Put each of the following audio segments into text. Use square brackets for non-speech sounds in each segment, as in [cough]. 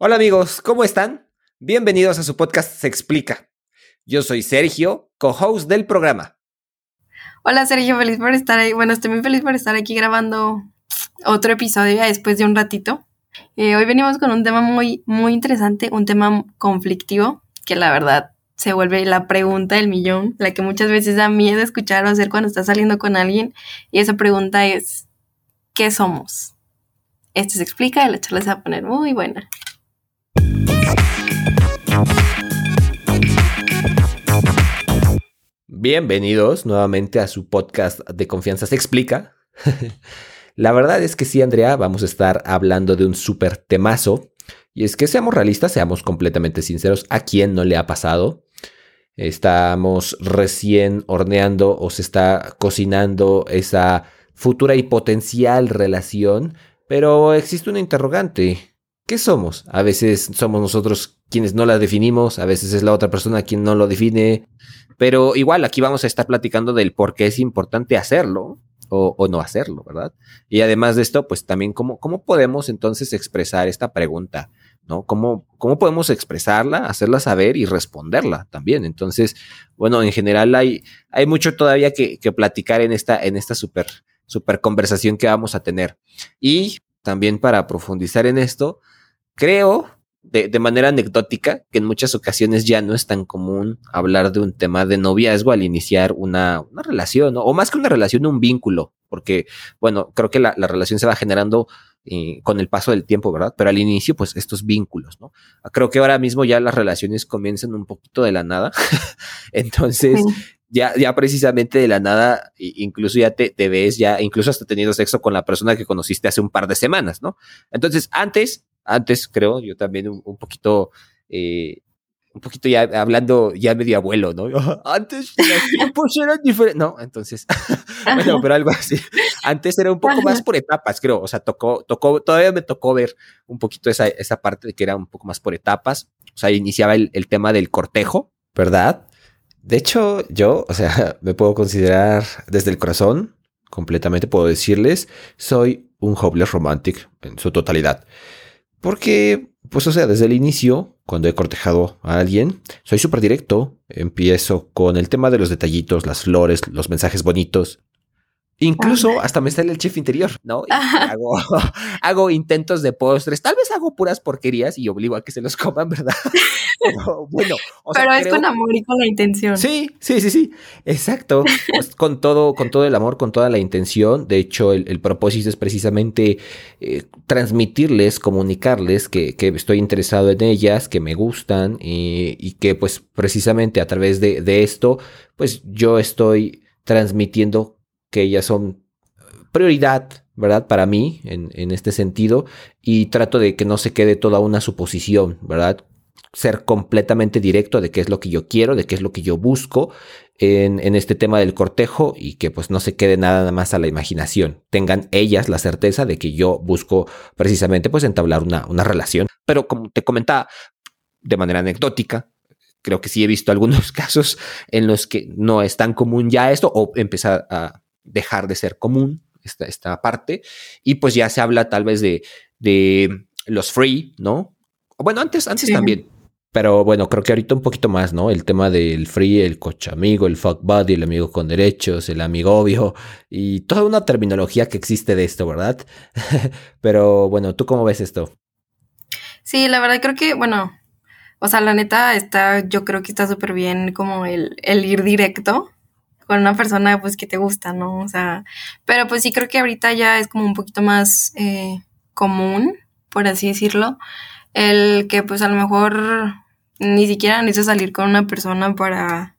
Hola amigos, ¿cómo están? Bienvenidos a su podcast Se Explica. Yo soy Sergio, co-host del programa. Hola Sergio, feliz por estar ahí. Bueno, estoy muy feliz por estar aquí grabando otro episodio después de un ratito. Eh, hoy venimos con un tema muy, muy interesante, un tema conflictivo, que la verdad se vuelve la pregunta del millón, la que muchas veces da miedo escuchar o hacer cuando estás saliendo con alguien. Y esa pregunta es, ¿qué somos? Esto se explica y la charla se va a poner muy buena. Bienvenidos nuevamente a su podcast de confianza se explica. [laughs] La verdad es que sí, Andrea, vamos a estar hablando de un súper temazo. Y es que seamos realistas, seamos completamente sinceros, ¿a quién no le ha pasado? Estamos recién horneando o se está cocinando esa futura y potencial relación, pero existe una interrogante. ¿Qué somos? A veces somos nosotros quienes no la definimos, a veces es la otra persona quien no lo define, pero igual aquí vamos a estar platicando del por qué es importante hacerlo o, no hacerlo, ¿verdad? Y además de esto, pues también cómo, cómo podemos entonces expresar esta pregunta, ¿no? ¿Cómo, ¿Cómo podemos expresarla, hacerla saber y responderla también? Entonces, bueno, en general hay, hay mucho todavía que, que platicar en esta, en esta super, super conversación que vamos a tener. Y también para profundizar en esto, Creo, de, de, manera anecdótica, que en muchas ocasiones ya no es tan común hablar de un tema de noviazgo al iniciar una, una relación, ¿no? o más que una relación, un vínculo, porque, bueno, creo que la, la relación se va generando eh, con el paso del tiempo, ¿verdad? Pero al inicio, pues estos vínculos, ¿no? Creo que ahora mismo ya las relaciones comienzan un poquito de la nada, [laughs] entonces... Ya, ya precisamente de la nada, incluso ya te, te ves, ya incluso hasta teniendo sexo con la persona que conociste hace un par de semanas, ¿no? Entonces, antes antes, creo, yo también un, poquito, eh, un poquito ya hablando ya medio abuelo, ¿no? Antes los [laughs] tiempos eran diferentes. No, entonces, [laughs] bueno, pero algo así. Antes era un poco más por etapas, creo. O sea, tocó, tocó, todavía me tocó ver un poquito esa, esa parte de que era un poco más por etapas. O sea, iniciaba el, el tema del cortejo, ¿verdad? De hecho, yo, o sea, [laughs] me puedo considerar desde el corazón, completamente puedo decirles, soy un hopeless romantic en su totalidad. Porque, pues o sea, desde el inicio, cuando he cortejado a alguien, soy súper directo. Empiezo con el tema de los detallitos, las flores, los mensajes bonitos. Incluso hasta me sale el chef interior, ¿no? hago, [laughs] hago, intentos de postres. Tal vez hago puras porquerías y obligo a que se los coman, ¿verdad? [laughs] Pero, bueno, Pero es con amor y con la intención. Sí, sí, sí, sí. Exacto. Pues, con todo, con todo el amor, con toda la intención. De hecho, el, propósito es precisamente eh, transmitirles, comunicarles que, que, estoy interesado en ellas, que me gustan y, y que, pues, precisamente a través de, de esto, pues yo estoy transmitiendo que ellas son prioridad, ¿verdad? Para mí, en, en, este sentido, y trato de que no se quede toda una suposición, ¿verdad? Ser completamente directo de qué es lo que yo quiero, de qué es lo que yo busco en, en este tema del cortejo y que pues no se quede nada más a la imaginación. Tengan ellas la certeza de que yo busco precisamente pues entablar una, una relación. Pero como te comentaba, de manera anecdótica, creo que sí he visto algunos [laughs] casos en los que no es tan común ya esto o empezar a dejar de ser común esta, esta parte. Y pues ya se habla tal vez de, de los free, ¿no? Bueno, antes, antes también. Pero bueno, creo que ahorita un poquito más, ¿no? El tema del free, el coche amigo, el fuck buddy, el amigo con derechos, el amigo obvio y toda una terminología que existe de esto, ¿verdad? [laughs] Pero bueno, ¿tú cómo ves esto? Sí, la verdad creo que, bueno, o sea, la neta está, yo creo que está súper bien como el, el ir directo con una persona pues que te gusta, ¿no? O sea, pero pues sí creo que ahorita ya es como un poquito más eh, común, por así decirlo, el que pues a lo mejor ni siquiera necesitas salir con una persona para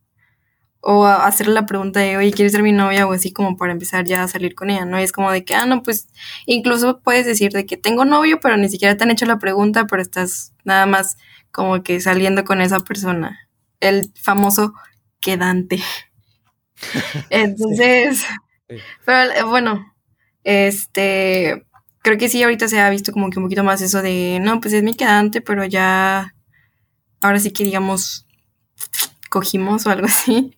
o hacerle la pregunta de, oye, ¿quieres ser mi novia? O así como para empezar ya a salir con ella, ¿no? es como de que, ah, no, pues incluso puedes decir de que tengo novio, pero ni siquiera te han hecho la pregunta, pero estás nada más como que saliendo con esa persona. El famoso quedante. [laughs] Entonces, pero eh, bueno, este, creo que sí, ahorita se ha visto como que un poquito más eso de, no, pues es mi quedante, pero ya, ahora sí que digamos, cogimos o algo así.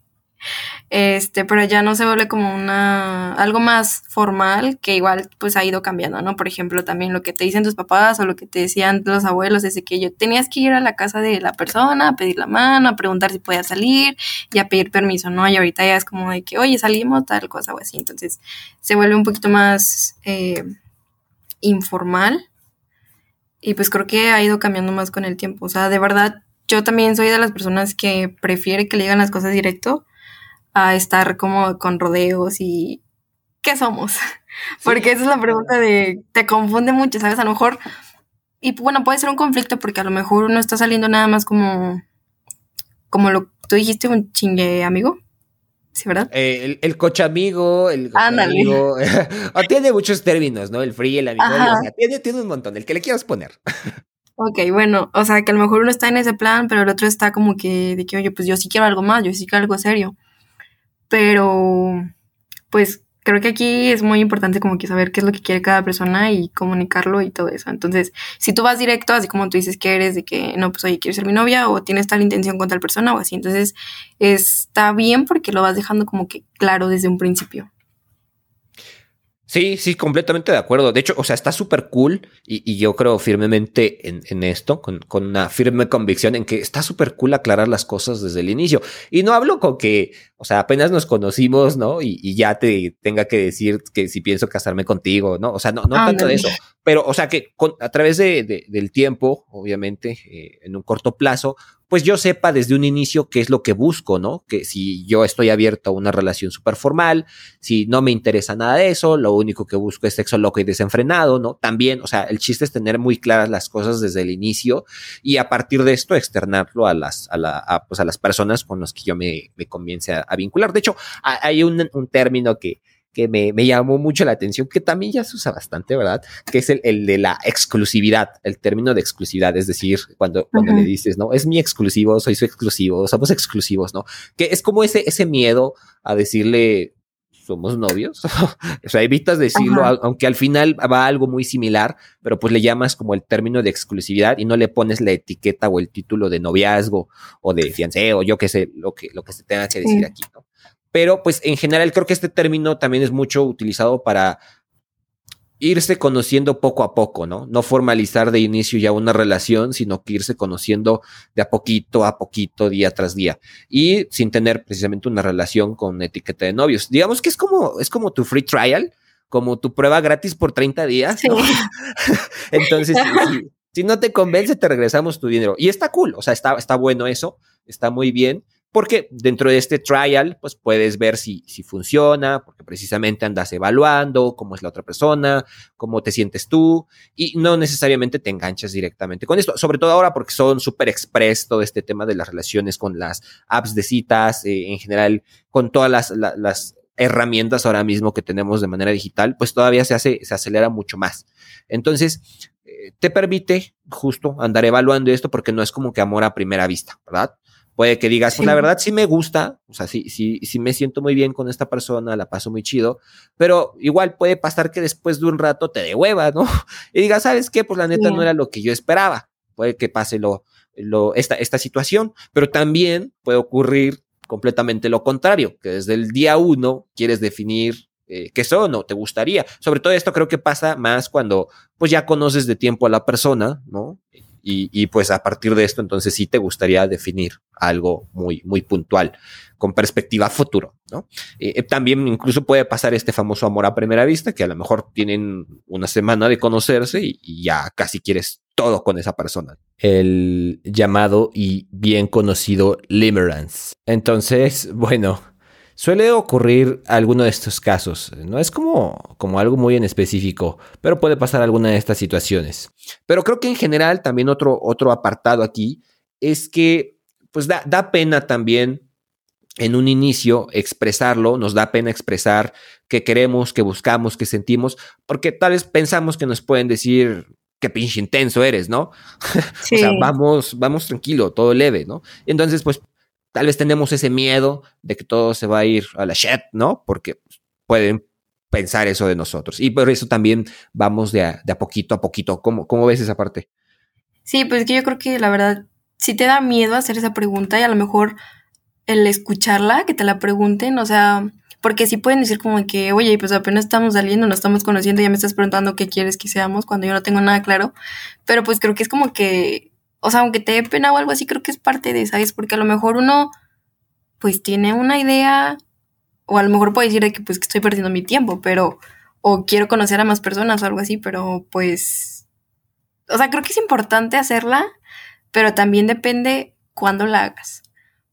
Este, pero ya no se vuelve como una, algo más formal que igual pues ha ido cambiando, ¿no? Por ejemplo, también lo que te dicen tus papás o lo que te decían los abuelos es que yo tenías que ir a la casa de la persona a pedir la mano, a preguntar si podía salir y a pedir permiso, ¿no? Y ahorita ya es como de que, oye, salimos, tal cosa o así, entonces se vuelve un poquito más eh, informal y pues creo que ha ido cambiando más con el tiempo, o sea, de verdad, yo también soy de las personas que prefiere que le digan las cosas directo a estar como con rodeos y ¿qué somos? [laughs] Porque esa es la pregunta de, te confunde mucho, ¿sabes? A lo mejor, y bueno, puede ser un conflicto porque a lo mejor uno está saliendo nada más como, como lo, tú dijiste, un chingue amigo. Sí, ¿verdad? Eh, el, el, coche amigo, el amigo. [laughs] o tiene muchos términos, ¿no? El free, el amigo. O sea, tiene, tiene un montón, el que le quieras poner. [laughs] Ok, bueno, o sea, que a lo mejor uno está en ese plan, pero el otro está como que, de que, oye, pues yo sí quiero algo más, yo sí quiero algo serio. Pero, pues creo que aquí es muy importante como que saber qué es lo que quiere cada persona y comunicarlo y todo eso. Entonces, si tú vas directo, así como tú dices que eres de que, no, pues oye, quiero ser mi novia o tienes tal intención con tal persona o así, entonces está bien porque lo vas dejando como que claro desde un principio. Sí, sí, completamente de acuerdo. De hecho, o sea, está súper cool y, yo creo firmemente en, esto, con, una firme convicción en que está súper cool aclarar las cosas desde el inicio. Y no hablo con que, o sea, apenas nos conocimos, ¿no? Y, ya te tenga que decir que si pienso casarme contigo, ¿no? O sea, no, no tanto de eso. Pero, o sea, que a través de, del tiempo, obviamente, eh, en un corto plazo, pues yo sepa desde un inicio qué es lo que busco, ¿no? Que si yo estoy abierto a una relación súper formal, si no me interesa nada de eso, lo único que busco es sexo loco y desenfrenado, ¿no? También, o sea, el chiste es tener muy claras las cosas desde el inicio y a partir de esto externarlo a las, a la, pues a las personas con las que yo me, me comience a, vincular. De hecho, hay un término que, que me, me, llamó mucho la atención, que también ya se usa bastante, ¿verdad? Que es el, el de la exclusividad, el término de exclusividad, es decir, cuando, cuando le dices, no, es mi exclusivo, soy su exclusivo, somos exclusivos, ¿no? Que es como ese, ese miedo a decirle, somos novios, [laughs] o sea, evitas decirlo, aunque al final va algo muy similar, pero pues le llamas como el término de exclusividad y no le pones la etiqueta o el título de noviazgo o de fiancé o yo qué sé, lo que, lo que se tenga que decir aquí, ¿no? Pero pues en general creo que este término también es mucho utilizado para irse conociendo poco a poco, ¿no? No formalizar de inicio ya una relación, sino que irse conociendo de a poquito a poquito, día tras día. Y sin tener precisamente una relación con etiqueta de novios. Digamos que es como, es como tu free trial, como tu prueba gratis por 30 días. [laughs] Entonces, si, si, no te convence, te regresamos tu dinero. Y está cool, o sea, está, está bueno eso, está muy bien porque dentro de este trial, pues puedes ver si, si funciona, porque precisamente andas evaluando cómo es la otra persona, cómo te sientes tú, y no necesariamente te enganchas directamente con esto, sobre todo ahora porque son súper express todo este tema de las relaciones con las apps de citas, eh, en general, con todas las, las herramientas ahora mismo que tenemos de manera digital, pues todavía se hace, se acelera mucho más. Entonces, eh, te permite justo andar evaluando esto porque no es como que amor a primera vista, ¿verdad? Puede que digas, pues la verdad sí me gusta, o sea, sí, sí, sí me siento muy bien con esta persona, la paso muy chido, pero igual puede pasar que después de un rato te de hueva, ¿no? [laughs] Y digas, ¿sabes qué? Pues la neta no era lo que yo esperaba. Puede que pase lo, lo, esta, esta situación, pero también puede ocurrir completamente lo contrario, que desde el día uno quieres definir eh, qué son o te gustaría. Sobre todo esto creo que pasa más cuando pues ya conoces de tiempo a la persona, ¿no? Y, pues a partir de esto, entonces sí te gustaría definir algo muy, muy puntual con perspectiva futuro, ¿no? Eh, eh, también incluso puede pasar este famoso amor a primera vista, que a lo mejor tienen una semana de conocerse y, y ya casi quieres todo con esa persona. El llamado y bien conocido limerence. Entonces, bueno, Suele ocurrir alguno de estos casos, no es como, como algo muy en específico, pero puede pasar alguna de estas situaciones. Pero creo que en general también otro, otro apartado aquí es que pues da, da pena también en un inicio expresarlo, nos da pena expresar qué queremos, qué buscamos, qué sentimos, porque tal vez pensamos que nos pueden decir qué pinche intenso eres, ¿no? [laughs] o sea, vamos, vamos tranquilo, todo leve, ¿no? Entonces, pues tal vez tenemos ese miedo de que todo se va a ir a la shit, ¿no? Porque pueden pensar eso de nosotros. Y por eso también vamos de a, poquito a poquito. ¿Cómo, ¿Cómo, ves esa parte? Sí, pues que yo creo que la verdad, si te da miedo hacer esa pregunta y a lo mejor el escucharla, que te la pregunten, o sea, porque sí pueden decir como que, oye, pues apenas estamos saliendo, nos estamos conociendo, ya me estás preguntando qué quieres que seamos cuando yo no tengo nada claro, pero pues creo que es como que, o sea, aunque te dé pena o algo así, creo que es parte de, ¿sabes? Porque a lo mejor uno, pues tiene una idea, o a lo mejor puede decir de que pues que estoy perdiendo mi tiempo, pero, o quiero conocer a más personas o algo así, pero pues, o sea, creo que es importante hacerla, pero también depende cuándo la hagas.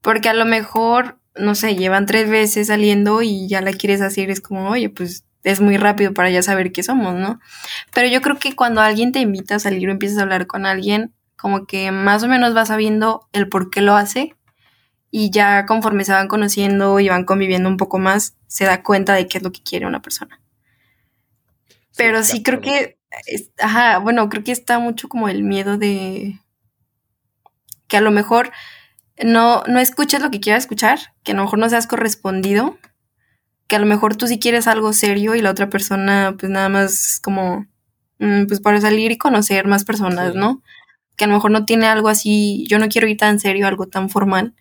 Porque a lo mejor no sé, llevan tres veces saliendo y ya la quieres hacer, es como, oye, pues es muy rápido para ya saber qué somos, ¿no? Pero yo creo que cuando alguien te invita a salir o empiezas a hablar con alguien, como que más o menos vas sabiendo el por qué lo hace y ya conforme se van conociendo y van conviviendo un poco más, se da cuenta de qué es lo que quiere una persona. Pero sí, creo que, ajá, bueno, creo que está mucho como el miedo de que a lo mejor no, no escuches lo que quieras escuchar, que a lo mejor no seas correspondido, que a lo mejor tú sí quieres algo serio y la otra persona pues nada más como mm, pues para salir y conocer más personas, ¿no? Que a lo mejor no tiene algo así, yo no quiero ir tan serio, algo tan formal.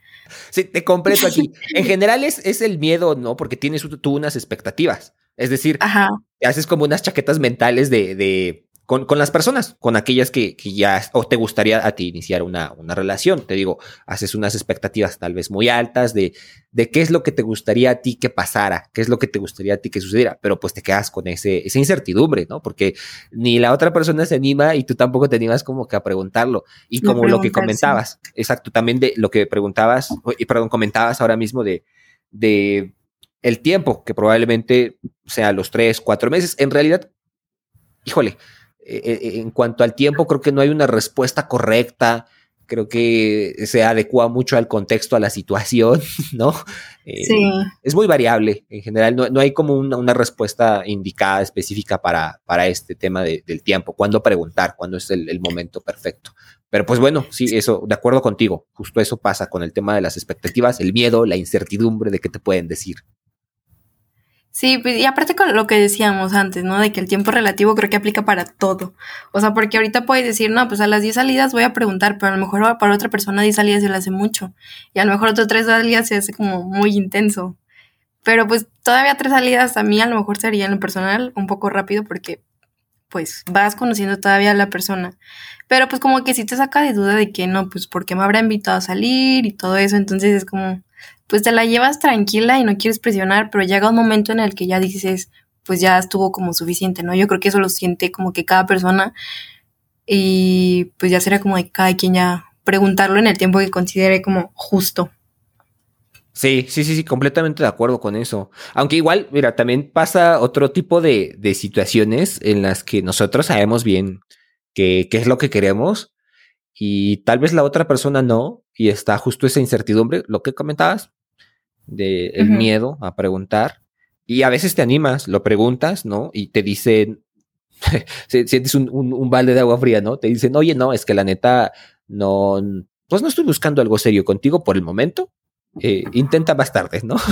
Sí, te completo aquí. [laughs] En general es, es el miedo, ¿no? Porque tienes tú unas expectativas. Es decir, haces como unas chaquetas mentales de, de con, con, las personas, con aquellas que, que, ya o te gustaría a ti iniciar una, una, relación. Te digo, haces unas expectativas tal vez muy altas de, de qué es lo que te gustaría a ti que pasara, qué es lo que te gustaría a ti que sucediera, pero pues te quedas con ese, esa incertidumbre, ¿no? Porque ni la otra persona se anima y tú tampoco te animas como que a preguntarlo. Y como lo que comentabas, exacto, también de lo que preguntabas, y perdón, comentabas ahora mismo de, de el tiempo, que probablemente sea los tres, cuatro meses. En realidad, híjole, en cuanto al tiempo, creo que no hay una respuesta correcta. Creo que se adecua mucho al contexto, a la situación, [laughs] ¿no? Eh, sí. Es muy variable en general. No, hay como una, respuesta indicada, específica para, para este tema del tiempo. Cuándo preguntar, cuándo es el, momento perfecto. Pero pues bueno, sí, eso, de acuerdo contigo. Justo eso pasa con el tema de las expectativas, el miedo, la incertidumbre de qué te pueden decir. Sí, pues, y aparte con lo que decíamos antes, ¿no? De que el tiempo relativo creo que aplica para todo. O sea, porque ahorita puedes decir, no, pues a las 10 salidas voy a preguntar, pero a lo mejor para otra persona 10 salidas se le hace mucho. Y a lo mejor otras 3 salidas se hace como muy intenso. Pero pues todavía tres salidas a mí a lo mejor sería en lo personal un poco rápido porque pues vas conociendo todavía a la persona. Pero pues como que sí te saca de duda de que no, pues porque me habrá invitado a salir y todo eso. Entonces es como, pues te la llevas tranquila y no quieres presionar, pero llega un momento en el que ya dices, pues ya estuvo como suficiente, ¿no? Yo creo que eso lo siente como que cada persona y pues ya será como de cada quien ya preguntarlo en el tiempo que considere como justo. Sí, sí, sí, sí, completamente de acuerdo con eso. Aunque igual, mira, también pasa otro tipo de, de situaciones en las que nosotros sabemos bien qué es lo que queremos y tal vez la otra persona no, y está justo esa incertidumbre, lo que comentabas, de el miedo a preguntar. Y a veces te animas, lo preguntas, ¿no? Y te dicen, [laughs] sientes un, un, balde de agua fría, ¿no? Te dicen, oye, no, es que la neta, no, pues no estoy buscando algo serio contigo por el momento. Eh, intenta más tarde, ¿no? [laughs]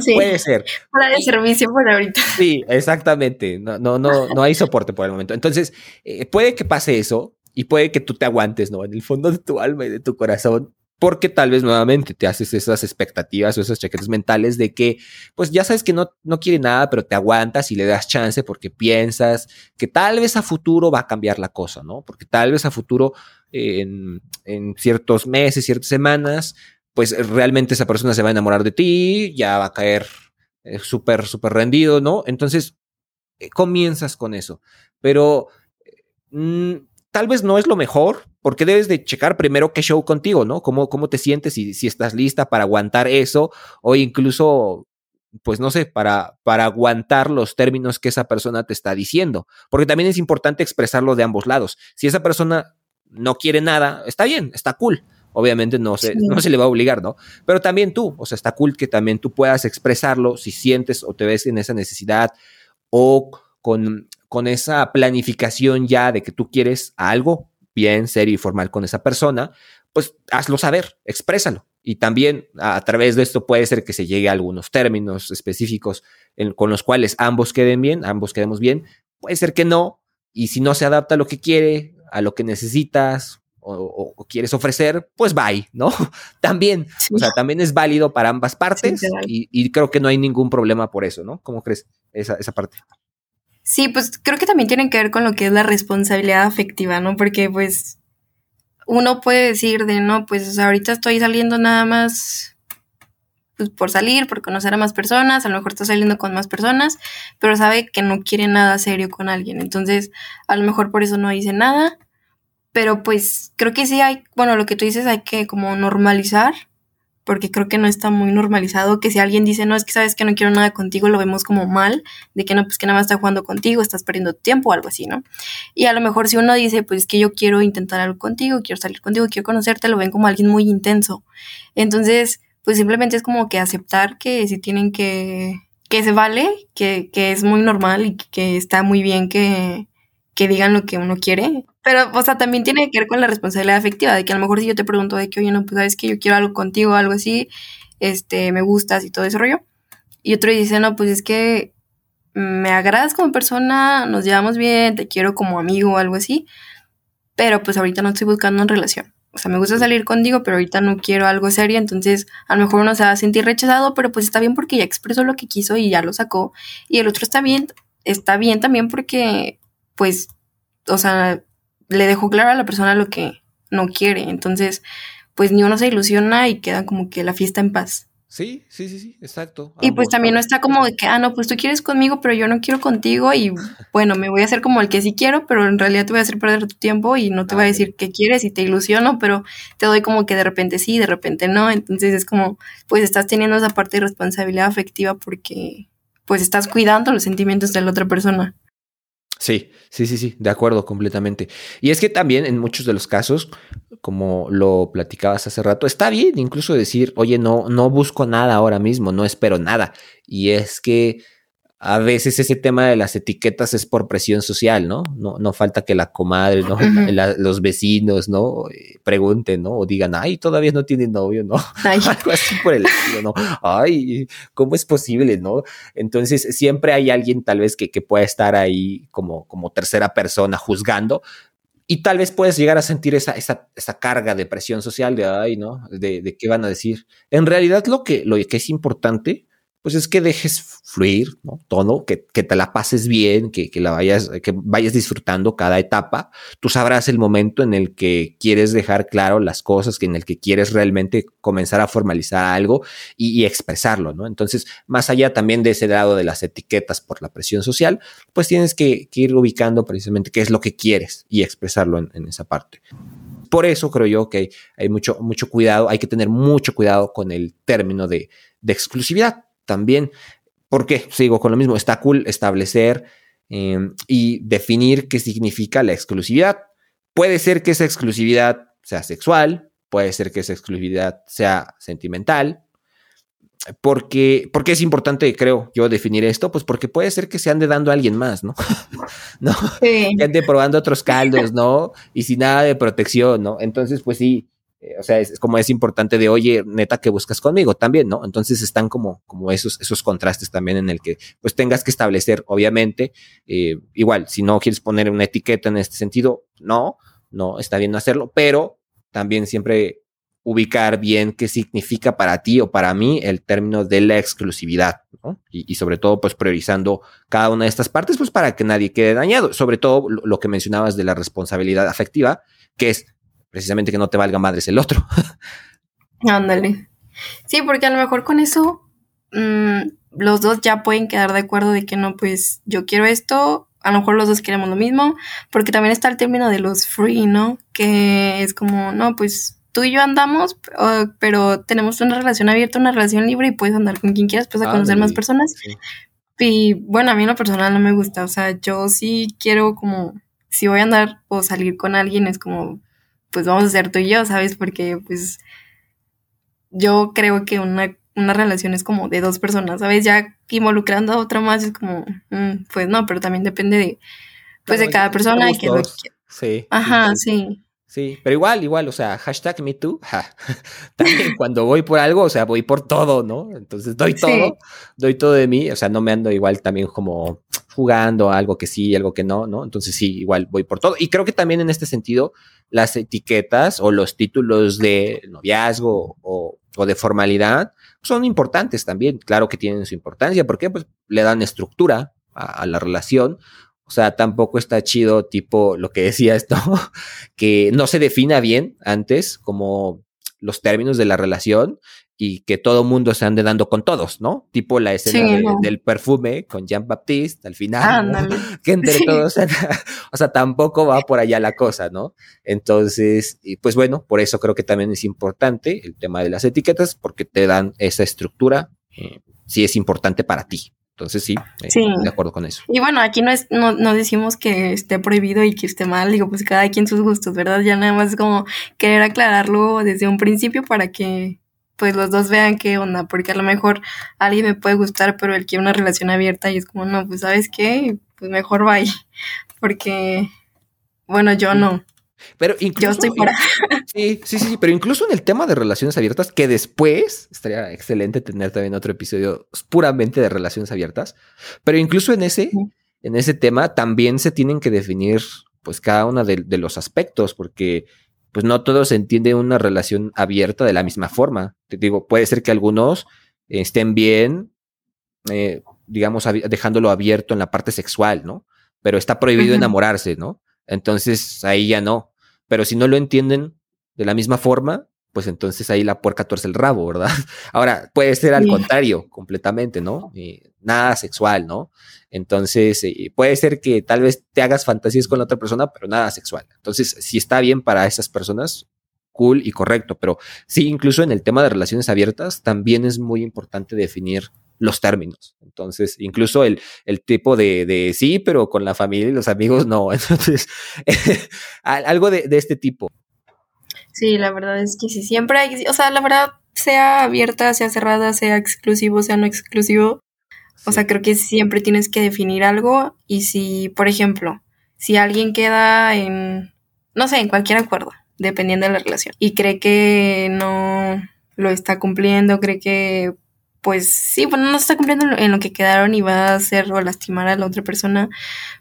Sí. Puede ser. Para de servicio por ahorita. Sí, exactamente. No, no, no, no hay soporte por el momento. Entonces, eh, puede que pase eso y puede que tú te aguantes, ¿no? En el fondo de tu alma y de tu corazón porque tal vez nuevamente te haces esas expectativas o esas chaquetas mentales de que, pues ya sabes que no, no quiere nada, pero te aguantas y le das chance porque piensas que tal vez a futuro va a cambiar la cosa, ¿no? Porque tal vez a futuro, en, en ciertos meses, ciertas semanas, pues realmente esa persona se va a enamorar de ti, ya va a caer eh, súper, súper rendido, ¿no? Entonces, eh, comienzas con eso, pero... Mm, tal vez no es lo mejor, porque debes de checar primero qué show contigo, ¿no? Cómo, cómo te sientes y si estás lista para aguantar eso o incluso, pues no sé, para, para aguantar los términos que esa persona te está diciendo. Porque también es importante expresarlo de ambos lados. Si esa persona no quiere nada, está bien, está cool. Obviamente no se, no se le va a obligar, ¿no? Pero también tú, o sea, está cool que también tú puedas expresarlo si sientes o te ves en esa necesidad o con con esa planificación ya de que tú quieres algo bien serio y formal con esa persona, pues hazlo saber, exprésalo. Y también a, través de esto puede ser que se llegue a algunos términos específicos con los cuales ambos queden bien, ambos quedemos bien. Puede ser que no. Y si no se adapta a lo que quiere, a lo que necesitas, o, quieres ofrecer, pues bye, ¿no? [laughs] También, o sea, también es válido para ambas partes y, creo que no hay ningún problema por eso, ¿no? ¿Cómo crees esa, esa parte? Sí, pues creo que también tienen que ver con lo que es la responsabilidad afectiva, ¿no? Porque pues uno puede decir de, no, pues ahorita estoy saliendo nada más pues, por salir, por conocer a más personas, a lo mejor está saliendo con más personas, pero sabe que no quiere nada serio con alguien. Entonces, a lo mejor por eso no dice nada. Pero pues creo que sí hay, bueno, lo que tú dices hay que como normalizar porque creo que no está muy normalizado que si alguien dice, no, es que sabes que no quiero nada contigo, lo vemos como mal, de que no, pues que nada más está jugando contigo, estás perdiendo tiempo o algo así, ¿no? Y a lo mejor si uno dice, pues es que yo quiero intentar algo contigo, quiero salir contigo, quiero conocerte, lo ven como alguien muy intenso. Entonces, pues simplemente es como que aceptar que si tienen que, que se vale, que, que es muy normal y que está muy bien que, que digan lo que uno quiere pero, o sea, también tiene que ver con la responsabilidad afectiva, de que a lo mejor si yo te pregunto de que, oye, no, pues sabes que yo quiero algo contigo, algo así, este, me gustas y todo ese rollo. Y otro dice, no, pues es que me agradas como persona, nos llevamos bien, te quiero como amigo o algo así, pero pues ahorita no estoy buscando una relación. O sea, me gusta salir contigo, pero ahorita no quiero algo serio, entonces a lo mejor uno se va a sentir rechazado, pero pues está bien porque ya expresó lo que quiso y ya lo sacó. Y el otro está bien, está bien también porque, pues, o sea, le dejó claro a la persona lo que no quiere. Entonces, pues ni uno se ilusiona y queda como que la fiesta en paz. Sí, sí, sí, sí, exacto. Y pues también no está como de que, ah, no, pues tú quieres conmigo, pero yo no quiero contigo y [laughs] bueno, me voy a hacer como el que sí quiero, pero en realidad te voy a hacer perder tu tiempo y no te voy a decir qué quieres y te ilusiono, pero te doy como que de repente sí, de repente no. Entonces es como, pues estás teniendo esa parte de responsabilidad afectiva porque pues estás cuidando los sentimientos de la otra persona. Sí, sí, sí, sí, de acuerdo completamente. Y es que también en muchos de los casos, como lo platicabas hace rato, está bien incluso decir, oye, no, no busco nada ahora mismo, no espero nada. Y es que a veces ese tema de las etiquetas es por presión social, ¿no? No, no falta que la comadre, ¿no? [laughs] los vecinos, ¿no? Eh, pregunten, ¿no? O digan, ay, todavía no tiene novio, ¿no? [laughs] Algo así por el estilo, ¿no? Ay, ¿cómo es posible, no? Entonces, siempre hay alguien tal vez que, que pueda estar ahí como, como tercera persona juzgando, y tal vez puedes llegar a sentir esa, esa, esa, carga de presión social de, ay, ¿no? De, de, qué van a decir. En realidad lo que, lo que es importante pues es que dejes fluir. Todo, que, te la pases bien, que, la vayas, que vayas disfrutando cada etapa. Tú sabrás el momento en el que quieres dejar claro las cosas, que en el que quieres realmente comenzar a formalizar algo y, expresarlo, ¿no? Entonces, más allá también de ese lado de las etiquetas por la presión social, pues tienes que, ir ubicando precisamente qué es lo que quieres y expresarlo en, esa parte por eso creo yo que hay mucho, mucho cuidado, hay que tener mucho cuidado con el término de exclusividad también. porque Sigo con lo mismo. Está cool establecer em, y definir qué significa la exclusividad. Puede ser que esa exclusividad sea sexual, puede ser que esa exclusividad sea sentimental. Porque, porque es importante, creo yo, definir esto, pues porque puede ser que se ande dando a alguien más, ¿no? [laughs] ¿No? Que ande probando otros caldos, ¿no? Y sin nada de protección, ¿no? Entonces, pues sí, eh, o sea, es, como es importante de, oye, neta, que buscas conmigo también, ¿no? Entonces están como, como esos, esos contrastes también en el que pues tengas que establecer, obviamente, eh, igual, si no quieres poner una etiqueta en este sentido, no, no, está bien no hacerlo, pero también siempre ubicar bien qué significa para ti o para mí el término de la exclusividad, ¿no? Y, sobre todo, pues priorizando cada una de estas partes, pues para que nadie quede dañado. Sobre todo lo que mencionabas de la responsabilidad afectiva, que es precisamente que no te valga madres el otro. [laughs] Ándale. Sí, porque a lo mejor con eso mm, los dos ya pueden quedar de acuerdo de que no, pues yo quiero esto, a lo mejor los dos queremos lo mismo, porque también está el término de los free, ¿no? Que es como, no, pues tú y yo andamos, pero tenemos una relación abierta, una relación libre y puedes andar con quien quieras, puedes conocer más personas. Y bueno, a mí en lo personal no me gusta, o sea, yo sí quiero como, si voy a andar o salir con alguien, es como, pues vamos a ser tú y yo, ¿sabes? Porque pues yo creo que una, relación es como de dos personas, ¿sabes? Ya involucrando a otra más es como, mm, pues no, pero también depende de, pues de cada persona. Que sí. Ajá, sí. Sí, pero igual, igual, o sea, hashtag me too. [laughs] También cuando voy por algo, o sea, voy por todo, ¿no? Entonces doy todo, doy todo de mí, o sea, no me ando igual también como jugando algo que sí, algo que no, ¿no? Entonces sí, igual voy por todo. Y creo que también en este sentido, las etiquetas o los títulos de noviazgo o, de formalidad son importantes también. Claro que tienen su importancia, porque pues le dan estructura a la relación, o sea, tampoco está chido, tipo lo que decía esto, [laughs] que no se defina bien antes como los términos de la relación y que todo mundo se ande dando con todos, ¿no? Tipo la escena del perfume con Jean Baptiste al final, [laughs] que entre todos, [laughs] o sea, tampoco va por allá la cosa, ¿no? Entonces, pues bueno, por eso creo que también es importante el tema de las etiquetas, porque te dan esa estructura, eh, si es importante para ti. Entonces sí, eh, de acuerdo con eso. Y bueno, aquí no es, no, no decimos que esté prohibido y que esté mal, digo, pues cada quien sus gustos, ¿verdad? Ya nada más es como querer aclararlo desde un principio para que pues los dos vean qué onda, porque a lo mejor a alguien me puede gustar, pero él quiere una relación abierta y es como, no, pues sabes qué, pues mejor vaya, [laughs] porque, bueno, yo no. Pero incluso, Yo estoy para. [laughs] Sí, sí, sí, pero incluso en el tema de relaciones abiertas, que después estaría excelente tener también otro episodio puramente de relaciones abiertas, pero incluso en ese, en ese tema también se tienen que definir pues cada uno de, los aspectos, porque pues no todos entienden una relación abierta de la misma forma. Te digo, puede ser que algunos estén bien, eh, digamos, dejándolo abierto en la parte sexual, ¿no? Pero está prohibido enamorarse, ¿no? Entonces ahí ya no. Pero si no lo entienden de la misma forma, pues entonces ahí la puerca tuerce el rabo, ¿verdad? [laughs] Ahora, puede ser al contrario, completamente, ¿no? Eh, nada sexual, ¿no? Entonces, eh, puede ser que tal vez te hagas fantasías con la otra persona, pero nada sexual. Entonces, si está bien para esas personas, cool y correcto, pero sí, incluso en el tema de relaciones abiertas, también es muy importante definir los términos. Entonces, incluso el, el tipo de, de, sí, pero con la familia y los amigos no. [laughs] Entonces, [laughs] algo de, de, este tipo. Sí, la verdad es que sí, siempre hay, o sea, la verdad, sea abierta, sea cerrada, sea exclusivo, sea no exclusivo, o sea, creo que siempre tienes que definir algo y si, por ejemplo, si alguien queda en, no sé, en cualquier acuerdo, dependiendo de la relación, y cree que no lo está cumpliendo, cree que pues sí, bueno, no está cumpliendo en lo que quedaron y va a hacer o lastimar a la otra persona,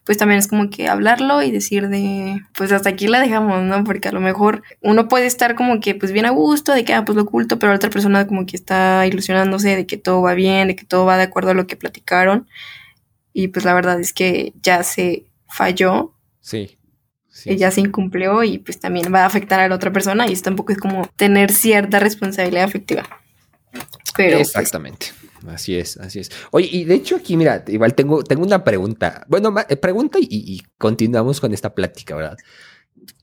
pues también es como que hablarlo y decir de, pues hasta aquí la dejamos, ¿no? Porque a lo mejor uno puede estar como que pues bien a gusto, de que, ah, pues lo oculto, pero la otra persona como que está ilusionándose de que todo va bien, de que todo va de acuerdo a lo que platicaron. Y pues la verdad es que ya se falló. Sí. sí. Ya se incumplió y pues también va a afectar a la otra persona y eso tampoco es como tener cierta responsabilidad afectiva. Pues, Exactamente. Así es, así es. Oye, y de hecho aquí, mira, igual tengo, tengo una pregunta. Bueno, eh, pregunta y, continuamos con esta plática, ¿verdad?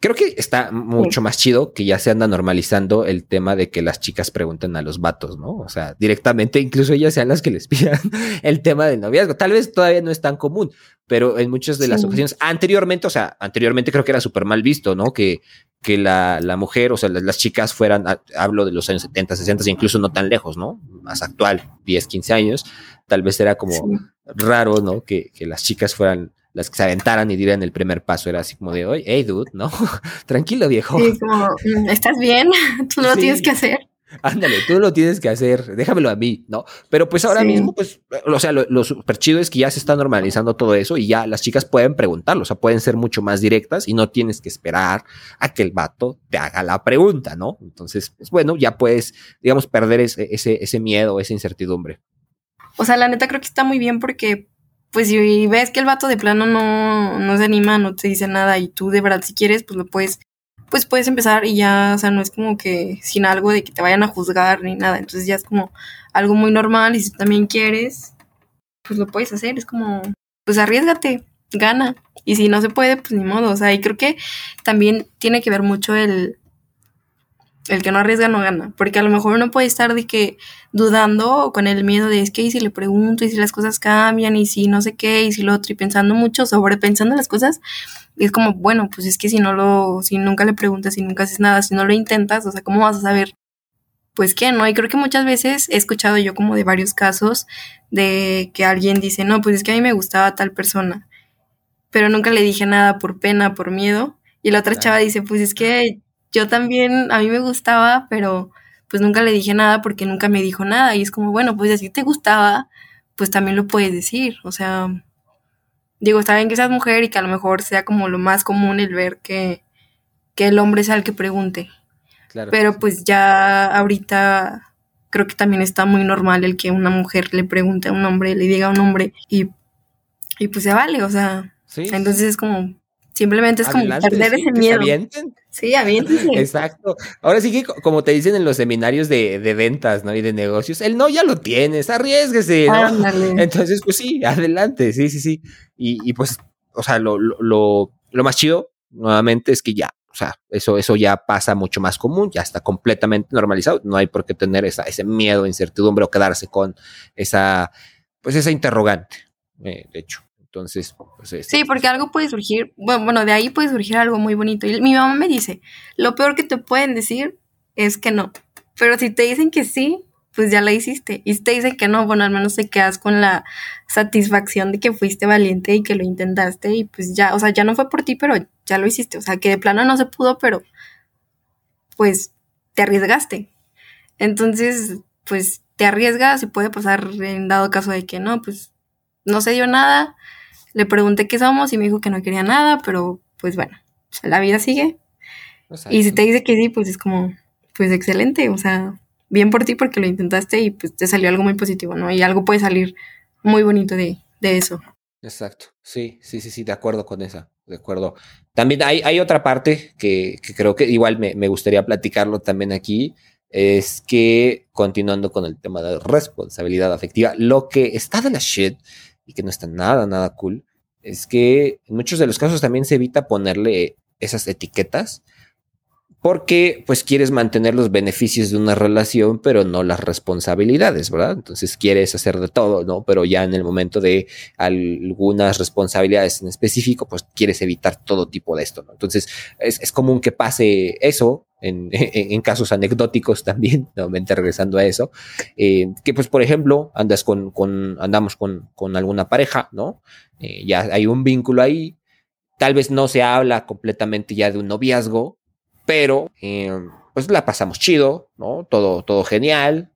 Creo que está mucho más chido que ya se anda normalizando el tema de que las chicas pregunten a los vatos, ¿no? O sea, directamente, incluso ellas sean las que les [laughs] pidan el tema del noviazgo. Tal vez todavía no es tan común, pero en muchas de las ocasiones, anteriormente, o sea, anteriormente creo que era súper mal visto, ¿no? Que, que la, la, mujer, o sea, las, chicas fueran, hablo de los años 70, 60, incluso no tan lejos, ¿no? Más actual, 10, 15 años, tal vez era como raro, ¿no? Que, que, las chicas fueran las que se aventaran y dieran el primer paso, era así como de, oye, hey, dude, ¿no? [laughs] Tranquilo, viejo. Sí, como, mm, ¿estás bien? [laughs] Tú lo tienes que hacer. Ándale, tú lo tienes que hacer, déjamelo a mí, ¿no? Pero pues ahora mismo, pues, o sea, lo, lo súper chido es que ya se está normalizando todo eso y ya las chicas pueden preguntarlo, o sea, pueden ser mucho más directas y no tienes que esperar a que el vato te haga la pregunta, ¿no? Entonces, pues bueno, ya puedes, digamos, perder ese, ese, ese miedo, esa incertidumbre. O sea, la neta creo que está muy bien porque, pues, si ves que el vato de plano no, no se anima, no te dice nada y tú de verdad si quieres, pues lo puedes pues puedes empezar y ya, o sea, no es como que sin algo de que te vayan a juzgar ni nada, entonces ya es como algo muy normal y si también quieres, pues lo puedes hacer, es como, pues arriesgate, gana, y si no se puede, pues ni modo, o sea, y creo que también tiene que ver mucho el, el que no arriesga no gana, porque a lo mejor uno puede estar de que dudando o con el miedo de es que y si le pregunto y si las cosas cambian y si no sé qué y si lo otro y pensando mucho, sobrepensando las cosas, y es como, bueno, pues es que si no lo, si nunca le preguntas, si nunca haces nada, si no lo intentas, o sea, ¿cómo vas a saber? Pues qué, ¿no? Y creo que muchas veces he escuchado yo como de varios casos de que alguien dice, no, pues es que a mí me gustaba tal persona, pero nunca le dije nada por pena, por miedo, Y la otra chava dice, pues es que yo también, a mí me gustaba, pero pues nunca le dije nada porque nunca me dijo nada. Y es como, bueno, pues si te gustaba, pues también lo puedes decir. O sea, digo, está bien que seas mujer y que a lo mejor sea como lo más común el ver que, que el hombre sea el que pregunte. Pero pues ya ahorita creo que también está muy normal el que una mujer le pregunte a un hombre, le diga a un hombre y, y pues se vale, o sea. entonces es como, simplemente es como perder ese miedo. Sí, aviéntense. Exacto. Ahora sí que, como te dicen en los seminarios de, de, ventas, ¿no? Y de negocios, el no ya lo tienes, arriesguese, ¿no? [laughs] Entonces, pues sí, adelante, sí, sí, sí. Y, y pues, o sea, lo, lo, lo más chido, nuevamente, es que ya o sea, eso, eso ya pasa mucho más común, ya está completamente normalizado. No hay por qué tener esa, ese miedo, incertidumbre o quedarse con esa, pues esa interrogante, eh, de hecho. Entonces, pues este, sí, porque algo puede surgir, bueno, bueno, de ahí puede surgir algo muy bonito. Y mi mamá me dice, lo peor que te pueden decir es que no. Pero si te dicen que sí, pues ya la hiciste. Y si te dicen que no, bueno, al menos te quedas con la satisfacción de que fuiste valiente y que lo intentaste y pues ya, o sea, ya no fue por ti, pero ya lo hiciste. O sea, que de plano no se pudo, pero pues te arriesgaste. Entonces, pues te arriesgas y puede pasar en dado caso de que no, pues no se dio nada. Le pregunté qué somos y me dijo que no quería nada, pero pues bueno, la vida sigue. y si te dice que sí, pues es como, pues excelente, o sea, bien por ti porque lo intentaste y pues te salió algo muy positivo, ¿no? Y algo puede salir muy bonito de, eso. Exacto, sí, sí, sí, sí, de acuerdo con esa, de acuerdo. También hay, hay otra parte que, creo que igual me, me, gustaría platicarlo también aquí, es que continuando con el tema de responsabilidad afectiva, lo que está de la shit y que no está nada, nada cool, es que en muchos de los casos también se evita ponerle esas etiquetas porque pues quieres mantener los beneficios de una relación, pero no las responsabilidades, ¿verdad? Entonces quieres hacer de todo, ¿no? Pero ya en el momento de algunas responsabilidades en específico, pues quieres evitar todo tipo de esto, ¿no? Entonces es, común que pase eso en, casos anecdóticos también, [laughs] nuevamente regresando a eso, eh, que pues por ejemplo andas con, con andamos con, con alguna pareja, ¿no? Eh, ya hay un vínculo ahí, tal vez no se habla completamente ya de un noviazgo, pero em, pues la pasamos chido, ¿no? Todo, todo genial,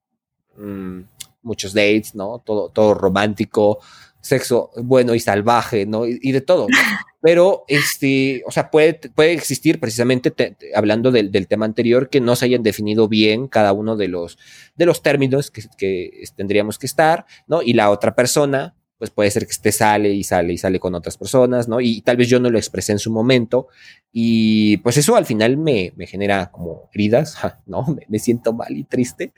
mm, muchos dates, ¿no? Todo, todo romántico, sexo bueno y salvaje, ¿no? Y, de todo, ¿no? [laughs] Pero, este, o sea, puede, puede existir precisamente, hablando del, del, tema anterior, que no se hayan definido bien cada uno de los, de los términos que, que tendríamos que estar, ¿no? Y la otra persona, pues puede ser que esté sale y sale y sale con otras personas, ¿no? Y tal vez yo no lo expresé en su momento y pues eso al final me, me genera como heridas, [laughs] ¿no? Me, siento mal y triste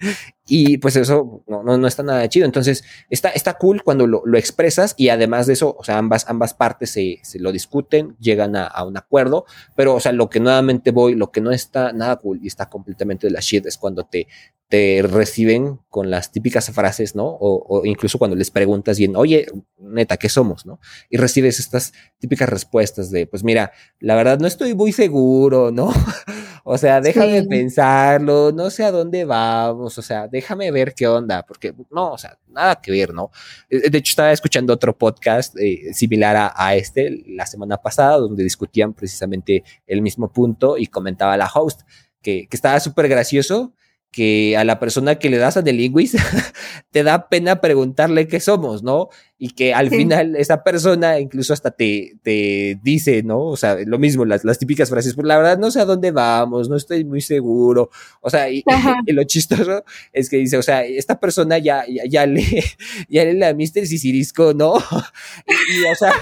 y pues eso no, no, no está nada chido. Entonces está, está cool cuando lo, lo, expresas y además de eso, o sea, ambas, ambas partes se, se lo discuten, llegan a, a, un acuerdo, pero o sea, lo que nuevamente voy, lo que no está nada cool y está completamente de la shit es cuando te, te reciben con las típicas frases, ¿no? O, incluso cuando les preguntas bien, oye, neta, ¿qué somos, no? Y recibes estas típicas respuestas de, pues mira, la verdad no estoy muy seguro, ¿no? [laughs] o sea, déjame pensarlo, no sé a dónde vamos, o sea, déjame ver qué onda, porque no, o sea, nada que ver, ¿no? Eh, de hecho, estaba escuchando otro podcast eh, similar a, este la semana pasada, donde discutían precisamente el mismo punto y comentaba la host que, que estaba súper gracioso que a la persona que le das a Linguis [laughs] te da pena preguntarle qué somos, ¿no? Y que al final esa persona incluso hasta te, te dice, ¿no? O sea, lo mismo, las, las típicas frases, pues la verdad no sé a dónde vamos, no estoy muy seguro. O sea, y, [laughs] lo chistoso es que dice, o sea, esta persona ya, ya, ya le, [laughs] ya le la Mr. Sisirisco, ¿no? [laughs] y, o sea,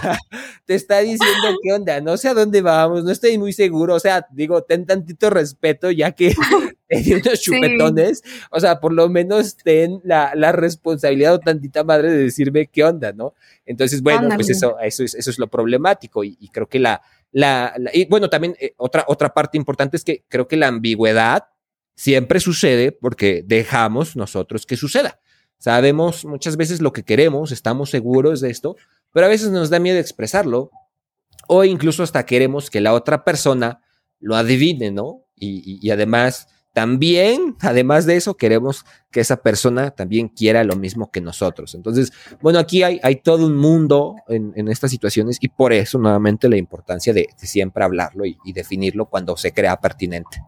te está diciendo qué onda, no sé a dónde vamos, no estoy muy seguro. O sea, digo, ten tantito respeto ya que te unos chupetones. O sea, por lo menos ten la, la responsabilidad o tantita madre de decirme qué onda. ¿No? Entonces, bueno, pues eso, eso, es, eso es lo problemático y, creo que la, la, y bueno, también eh, otra, otra parte importante es que creo que la ambigüedad siempre sucede porque dejamos nosotros que suceda. Sabemos muchas veces lo que queremos, estamos seguros de esto, pero a veces nos da miedo expresarlo o incluso hasta queremos que la otra persona lo adivine, ¿no? Y, y además también, además de eso, queremos que esa persona también quiera lo mismo que nosotros. Entonces, bueno, aquí hay, hay todo un mundo en, estas situaciones y por eso nuevamente la importancia de, siempre hablarlo y, definirlo cuando se crea pertinente.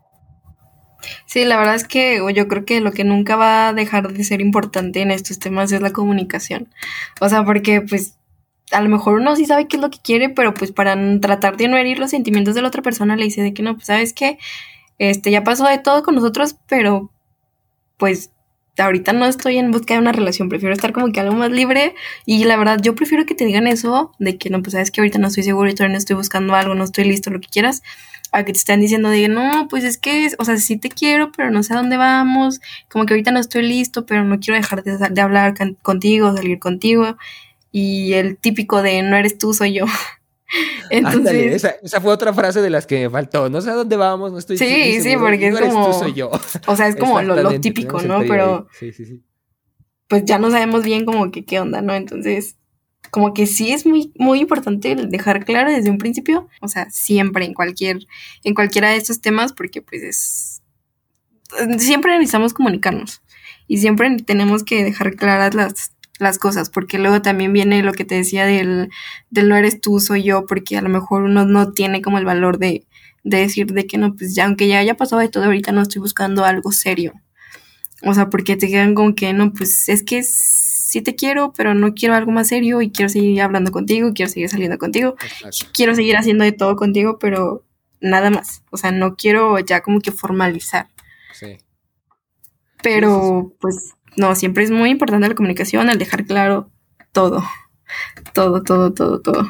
Sí, la verdad es que yo creo que lo que nunca va a dejar de ser importante en estos temas es la comunicación. O sea, porque pues a lo mejor uno sí sabe qué es lo que quiere, pero pues para tratar de no herir los sentimientos de la otra persona le dice de que no, pues sabes que este ya pasó de todo con nosotros, pero pues ahorita no estoy en busca de una relación, prefiero estar como que algo más libre y la verdad yo prefiero que te digan eso de que no, pues sabes que ahorita no estoy seguro y todavía no estoy buscando algo, no estoy listo, lo que quieras, a que te estén diciendo de no, pues es que, o sea, sí te quiero, pero no sé a dónde vamos, como que ahorita no estoy listo, pero no quiero dejar de, de hablar contigo, salir contigo y el típico de no eres tú, soy yo. [laughs] [laughs] Entonces, esa, fue otra frase de las que me faltó. No sé a dónde vamos, no estoy Sí, sí, porque es como. soy yo. O sea, es como lo, típico, ¿no? Pero. Sí, sí, sí. Pues ya no sabemos bien como que qué onda, ¿no? Entonces, como que sí es muy, muy importante dejar claro desde un principio. O sea, siempre en cualquier, en cualquiera de estos temas, porque pues es. Siempre necesitamos comunicarnos. Y siempre tenemos que dejar claras las, las cosas, porque luego también viene lo que te decía del, del no eres tú, soy yo, porque a lo mejor uno no tiene como el valor de, de decir de que no, pues ya, aunque ya haya pasado de todo, ahorita no estoy buscando algo serio. O sea, porque te quedan con que no, pues es que sí te quiero, pero no quiero algo más serio y quiero seguir hablando contigo, quiero seguir saliendo contigo, quiero seguir haciendo de todo contigo, pero nada más. O sea, no quiero ya como que formalizar. Sí. Pero, pues, no, siempre es muy importante la comunicación, al dejar claro todo, todo, todo, todo, todo.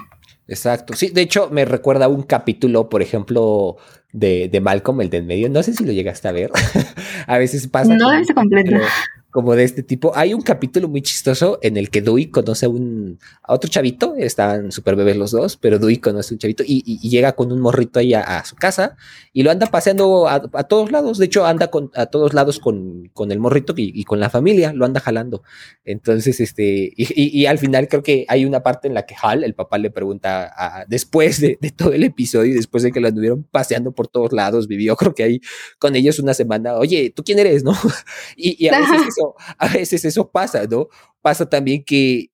Exacto. Sí, de hecho, me recuerda un capítulo, por ejemplo, de, de Malcolm, el de en medio. No sé si lo llegaste a ver. [laughs] a veces pasa. No completo como de este tipo. Hay un capítulo muy chistoso en el que Dewey conoce a, un, a otro chavito, están súper bebés los dos, pero Dewey conoce a un chavito y, llega con un morrito ahí a, su casa y lo anda paseando a, todos lados. De hecho, anda con, a todos lados con, con el morrito y, con la familia, lo anda jalando. Entonces, este, y, al final creo que hay una parte en la que Hal, el papá, le pregunta después de, de, todo el episodio y después de que lo anduvieron paseando por todos lados, vivió creo que ahí con ellos una semana, oye, ¿tú quién eres? ¿No? [laughs] y, a [laughs] veces a veces eso pasa, ¿no? Pasa también que,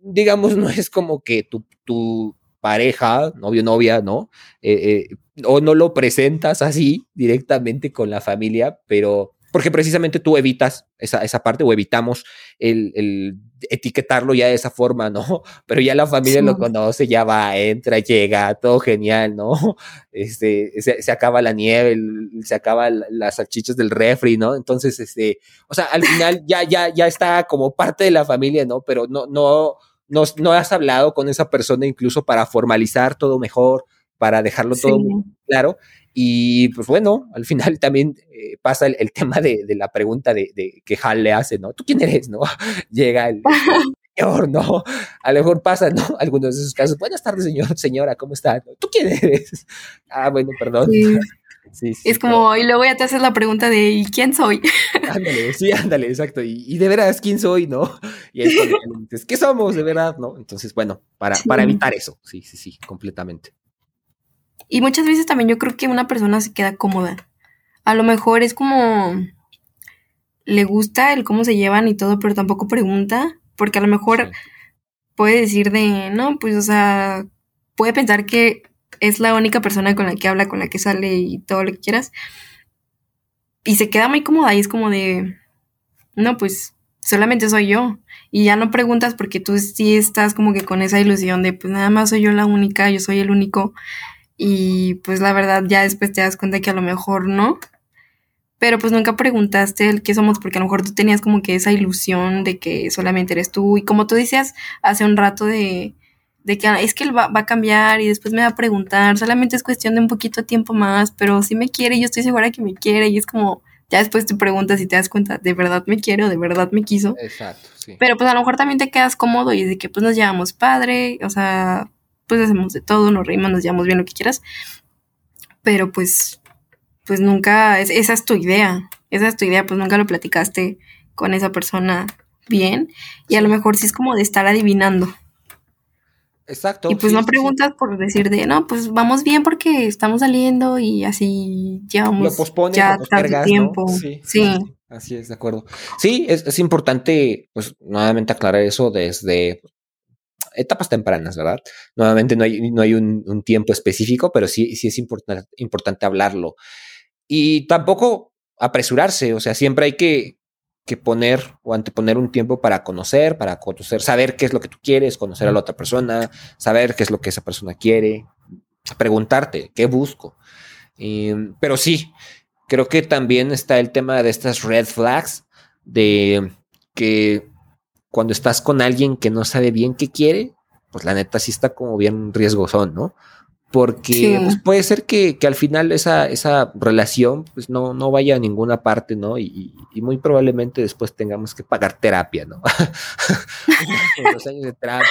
digamos, [laughs] no es como que tu, tu pareja, novio, novia, ¿no? Eh, eh, o no lo presentas así directamente con la familia, pero porque precisamente tú evitas esa, esa parte o evitamos el, el, etiquetarlo ya de esa forma, ¿no? [laughs] Pero ya la familia lo conoce, ya va, entra, llega, todo genial, ¿no? [laughs] Este, se, se acaba la nieve, se acaba las salchichas del refri, ¿no? Entonces, este, o sea, al final ya, ya, ya está como parte de la familia, ¿no? Pero no, no, no, no has hablado con esa persona incluso para formalizar todo mejor, para dejarlo todo claro. Y pues bueno, al final también eh, pasa el, tema de, la pregunta de, que Hal le hace, ¿no? ¿Tú quién eres? ¿No? [laughs] Llega el, [laughs] señor, ¿no? A lo mejor pasa, ¿no? [laughs] Algunos de esos casos. Buenas tardes, señor, señora, ¿cómo está? ¿Tú quién eres? Ah, bueno, perdón. Sí. es como, y luego ya te haces la pregunta de ¿y quién soy? Ándale, sí, ándale, exacto. Y, de veras, ¿quién soy? ¿No? Y es cuando dices, ¿qué somos de verdad? ¿No? Entonces, bueno, para, para evitar eso, sí, sí, sí, completamente. Y muchas veces también yo creo que una persona se queda cómoda. A lo mejor es como le gusta el cómo se llevan y todo, pero tampoco pregunta, porque a lo mejor puede decir de, no, pues, o sea, puede pensar que es la única persona con la que habla, con la que sale y todo lo que quieras. Y se queda muy cómoda y es como de, no, pues solamente soy yo. Y ya no preguntas porque tú sí estás como que con esa ilusión de, pues nada más soy yo la única, yo soy el único y pues la verdad ya después te das cuenta que a lo mejor no. Pero pues nunca preguntaste el qué somos porque a lo mejor tú tenías como que esa ilusión de que solamente eres tú y como tú decías hace un rato de, de que es que él va, a cambiar y después me va a preguntar, solamente es cuestión de un poquito de tiempo más, pero si me quiere, yo estoy segura que me quiere y es como, ya después te preguntas y te das cuenta, de verdad me quiere o de verdad me quiso. Exacto, sí. Pero pues a lo mejor también te quedas cómodo y de que pues nos llevamos padre, o sea, pues hacemos de todo, nos reímos, nos llevamos bien lo que quieras, pero pues, pues nunca, esa es tu idea, esa es tu idea, pues nunca lo platicaste con esa persona bien y a lo mejor sí es como de estar adivinando. Exacto. Y pues no preguntas por decir de, no, pues vamos bien porque estamos saliendo y así llevamos ya tanto tiempo. Sí, sí. Así es, de acuerdo. Sí, es, es, importante, pues, nuevamente aclarar eso desde etapas tempranas, ¿verdad? Nuevamente no hay, no hay un, un tiempo específico, pero sí, sí es importante, importante hablarlo. Y tampoco apresurarse, o sea, siempre hay que, que poner o anteponer un tiempo para conocer, para conocer, saber qué es lo que tú quieres, conocer a la otra persona, saber qué es lo que esa persona quiere, preguntarte qué busco. pero sí, creo que también está el tema de estas red flags, de que cuando estás con alguien que no sabe bien qué quiere, pues la neta sí está como bien riesgosón, ¿no? Porque pues, puede ser que, al final esa, esa relación pues no, no vaya a ninguna parte, ¿no? Y, muy probablemente después tengamos que pagar terapia, ¿no? [laughs] Los años de terapia.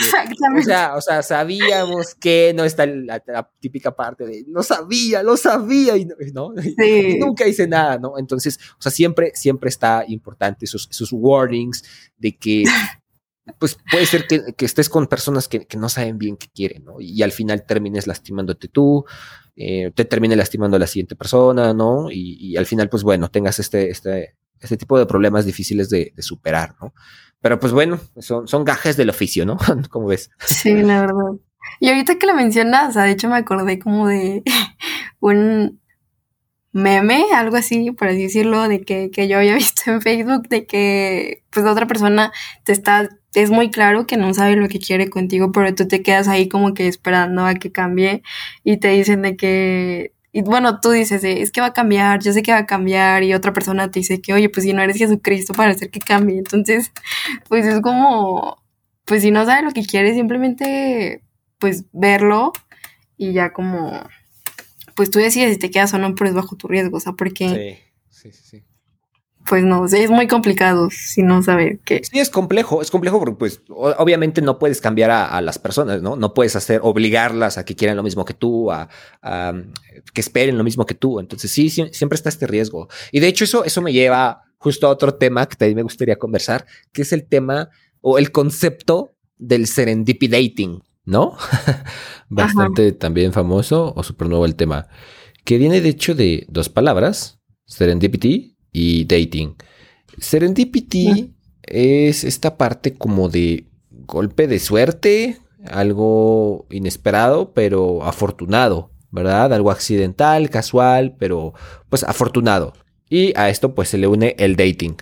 Exactamente. O sea, o sea, sabíamos que no está la, típica parte de lo sabía, lo sabía, y, ¿no? Y nunca hice nada, ¿no? Entonces, o sea, siempre, siempre está importante esos, esos warnings de que pues puede ser que, estés con personas que, no saben bien qué quieren, ¿no? Y, al final termines lastimándote tú, eh, te termine lastimando a la siguiente persona, ¿no? Y, al final, pues bueno, tengas este, este, este tipo de problemas difíciles de, superar, ¿no? Pero pues bueno, son, son gajes del oficio, ¿no? [laughs] ¿Cómo ves? Sí, la verdad. Y ahorita que lo mencionas, o sea, de hecho me acordé como de [laughs] un meme, algo así, por así decirlo, de que, que yo había [laughs] visto en Facebook, de que pues otra persona te está es muy claro que no sabe lo que quiere contigo, pero tú te quedas ahí como que esperando a que cambie y te dicen de que, y bueno, tú dices, es que va a cambiar, yo sé que va a cambiar y otra persona te dice que, oye, pues si no eres Jesucristo para hacer que cambie, entonces, pues es como, pues si no sabe lo que quiere, simplemente, pues verlo y ya como, pues tú decides si te quedas o no, pero es bajo tu riesgo, o sea, porque... Sí, sí, sí pues no, es muy complicado si no saber qué. Sí, es complejo, es complejo porque pues obviamente no puedes cambiar a, las personas, ¿no? No puedes hacer, obligarlas a que quieran lo mismo que tú, a, que esperen lo mismo que tú. Entonces sí, siempre está este riesgo. Y de hecho eso, eso me lleva justo a otro tema que también me gustaría conversar, que es el tema o el concepto del serendipity dating, ¿no? [laughs] Bastante también famoso o súper nuevo el tema, que viene de hecho de dos palabras, serendipity y dating. Serendipity es esta parte como de golpe de suerte, algo inesperado, pero afortunado, ¿verdad? Algo accidental, casual, pero pues afortunado. Y a esto pues se le une el dating.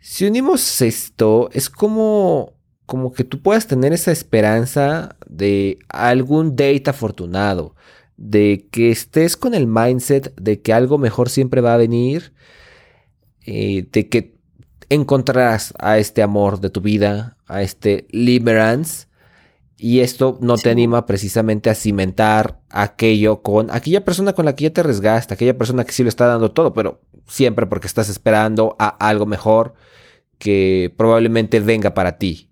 Si unimos esto, es como como que tú puedas tener esa esperanza de algún date afortunado, de que estés con el mindset de que algo mejor siempre va a venir eh, de que encontrarás a este amor de tu vida, a este liberance, y esto no te anima precisamente a cimentar aquello con aquella persona con la que ya te arriesgaste, aquella persona que sí lo está dando todo, pero siempre porque estás esperando a algo mejor que probablemente venga para ti.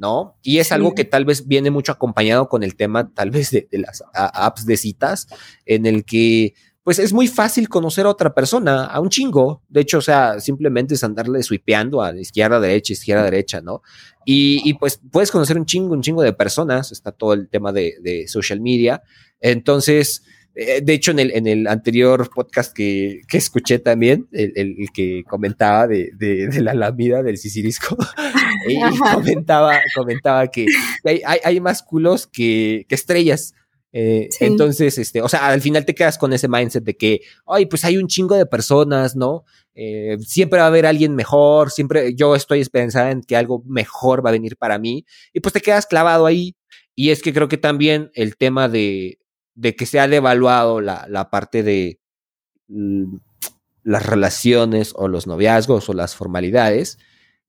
¿No? Y es algo que tal vez viene mucho acompañado con el tema, tal vez, de, de las apps de citas, en el que pues es muy fácil conocer a otra persona, a un chingo. De hecho, o sea, simplemente es andarle swipeando a izquierda, derecha, izquierda, derecha, ¿no? Y, pues puedes conocer un chingo, un chingo de personas. Está todo el tema de, social media. Entonces, eh, de hecho, en el, en el anterior podcast que, escuché también, el, que comentaba de, la lamida del sicirisco, [laughs] y comentaba, comentaba que hay, hay, más culos que, que estrellas. Eh, entonces, este, o sea, al final te quedas con ese mindset de que, ay, pues hay un chingo de personas, ¿no? Eh, siempre va a haber alguien mejor, siempre yo estoy esperanzada en que algo mejor va a venir para mí, y pues te quedas clavado ahí. Y es que creo que también el tema de, de que se ha devaluado la, la parte de mm, las relaciones o los noviazgos o las formalidades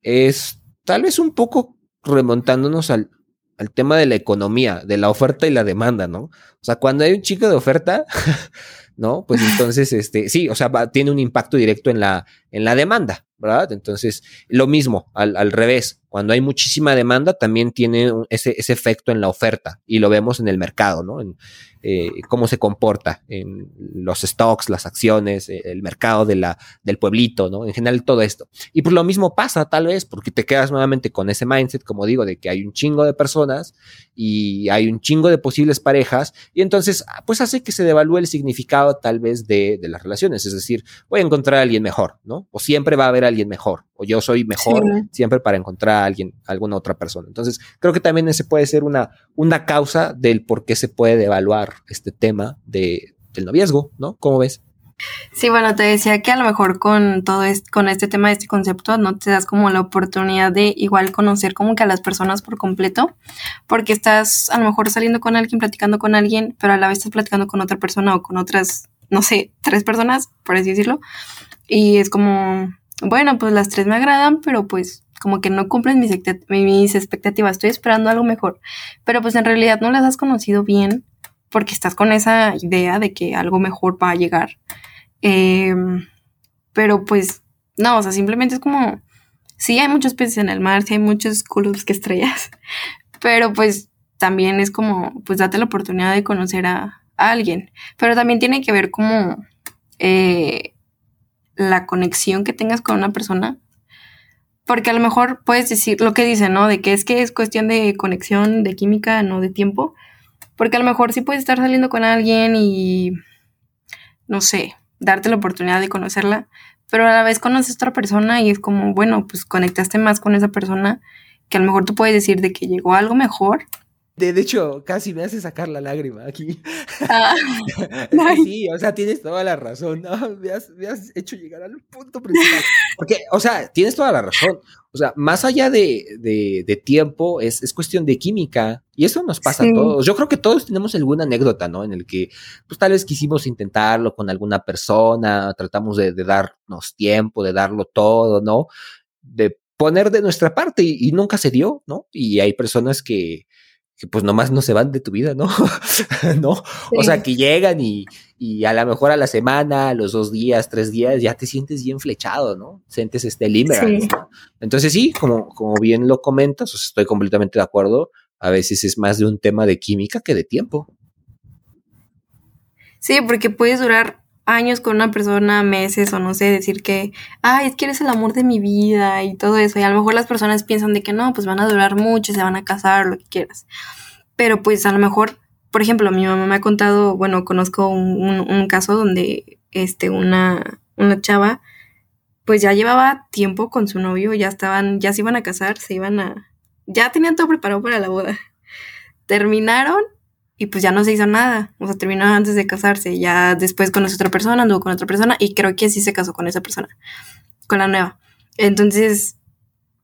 es tal vez un poco remontándonos al, al tema de la economía, de la oferta y la demanda, ¿no? O sea, cuando hay un chico de oferta, [laughs] ¿no? Pues entonces, este, sí, o sea, tiene un impacto directo en la, en la demanda, ¿verdad? Entonces, lo mismo, al, revés, cuando hay muchísima demanda, también tiene ese, ese, efecto en la oferta y lo vemos en el mercado, ¿no? En, eh, cómo se comporta en los stocks, las acciones, eh, el mercado de la, del pueblito, ¿no? En general todo esto. Y pues lo mismo pasa tal vez porque te quedas nuevamente con ese mindset, como digo, de que hay un chingo de personas y hay un chingo de posibles parejas y entonces ah, pues hace que se devalúe el significado tal vez de, de las relaciones. Es decir, voy a encontrar a alguien mejor, ¿no? O siempre va a haber alguien mejor o yo soy mejor siempre para encontrar a alguien, alguna otra persona. Entonces, creo que también ese puede ser una, una causa del por qué se puede devaluar este tema de, del noviazgo, ¿no? ¿Cómo ves? Sí, bueno, te decía que a lo mejor con todo este, con este tema de este concepto no te das como la oportunidad de igual conocer como que a las personas por completo, porque estás a lo mejor saliendo con alguien, platicando con alguien, pero a la vez estás platicando con otra persona o con otras, no sé, tres personas, por así decirlo, y es como, bueno, pues las tres me agradan, pero pues como que no cumplen mis, mis expectativas, estoy esperando algo mejor, pero pues en realidad no las has conocido bien porque estás con esa idea de que algo mejor va a llegar. Em, pero pues no, o sea, simplemente es como, sí hay muchos peces en el mar, sí hay muchos culos que estrellas, [laughs] pero pues también es como, pues date la oportunidad de conocer a, alguien, pero también tiene que ver como eh, la conexión que tengas con una persona. Porque a lo mejor puedes decir lo que dice, ¿no? De que es que es cuestión de conexión, de química, no de tiempo. Porque a lo mejor sí puedes estar saliendo con alguien y, no sé, darte la oportunidad de conocerla, pero a la vez conoces a otra persona y es como, bueno, pues conectaste más con esa persona que a lo mejor tú puedes decir de que llegó algo mejor de, hecho, casi me hace sacar la lágrima aquí. Ah, [laughs] sí, o sea, tienes toda la razón. me, has, hecho llegar al punto principal. Porque, o sea, tienes toda la razón. O sea, más allá de, de, tiempo, es, es, cuestión de química. Y eso nos pasa a todos. Yo creo que todos tenemos alguna anécdota, ¿no? En el que, pues tal vez quisimos intentarlo con alguna persona, tratamos de, darnos tiempo, de darlo todo, ¿no? De poner de nuestra parte y, y nunca se dio, ¿no? Y hay personas que, que pues nomás no se van de tu vida, ¿no? [laughs] ¿No? O sea, que llegan y, y, a lo mejor a la semana, a los dos días, tres días, ya te sientes bien flechado, ¿no? Sientes este limerence. Entonces sí, como, como bien lo comentas, estoy completamente de acuerdo, a veces es más de un tema de química que de tiempo. Sí, porque puedes durar años con una persona, meses o no sé, decir que, ay, es que eres el amor de mi vida y todo eso. Y a lo mejor las personas piensan de que no, pues van a durar mucho, se van a casar, lo que quieras. Pero pues a lo mejor, por ejemplo, mi mamá me ha contado, bueno, conozco un, caso donde este, una, una chava, pues ya llevaba tiempo con su novio, ya estaban, ya se iban a casar, se iban a, ya tenían todo preparado para la boda. Terminaron y pues ya no se hizo nada. O sea, terminó antes de casarse. Ya después conoció otra persona, anduvo con otra persona y creo que sí se casó con esa persona, con la nueva. Entonces,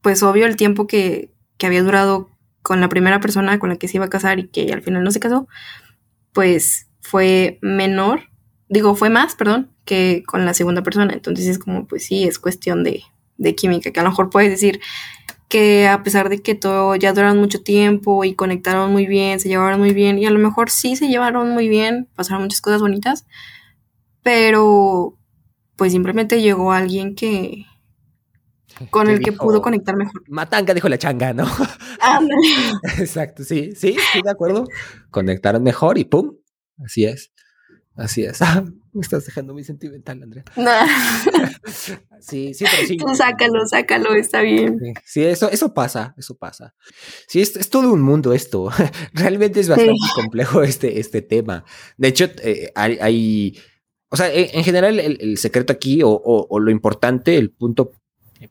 pues obvio el tiempo que, que había durado con la primera persona con la que se iba a casar y que al final no se casó, pues fue menor, digo, fue más, perdón, que con la segunda persona. Entonces es como, pues sí, es cuestión de, de química, que a lo mejor puedes decir, que a pesar de que todo ya duraron mucho tiempo y conectaron muy bien, se llevaron muy bien y a lo mejor sí se llevaron muy bien, pasaron muchas cosas bonitas, pero pues simplemente llegó alguien que [laughs] con el que pudo conectar mejor. Matanga dijo la changa, ¿no? [laughs] Exacto, sí, sí, sí, de acuerdo. Conectaron mejor y pum, así es. Así es. [laughs] Me estás dejando muy sentimental, Andrea. [laughs] No. sí, sí, pero sí. Tú sácalo, sácalo, está bien. Sí, eso, eso pasa, eso pasa. Sí, es, es todo un mundo esto. [laughs] Realmente es bastante complejo este, este tema. De hecho, eh, hay, hay, o sea, en, general el, secreto aquí o, o, lo importante, el punto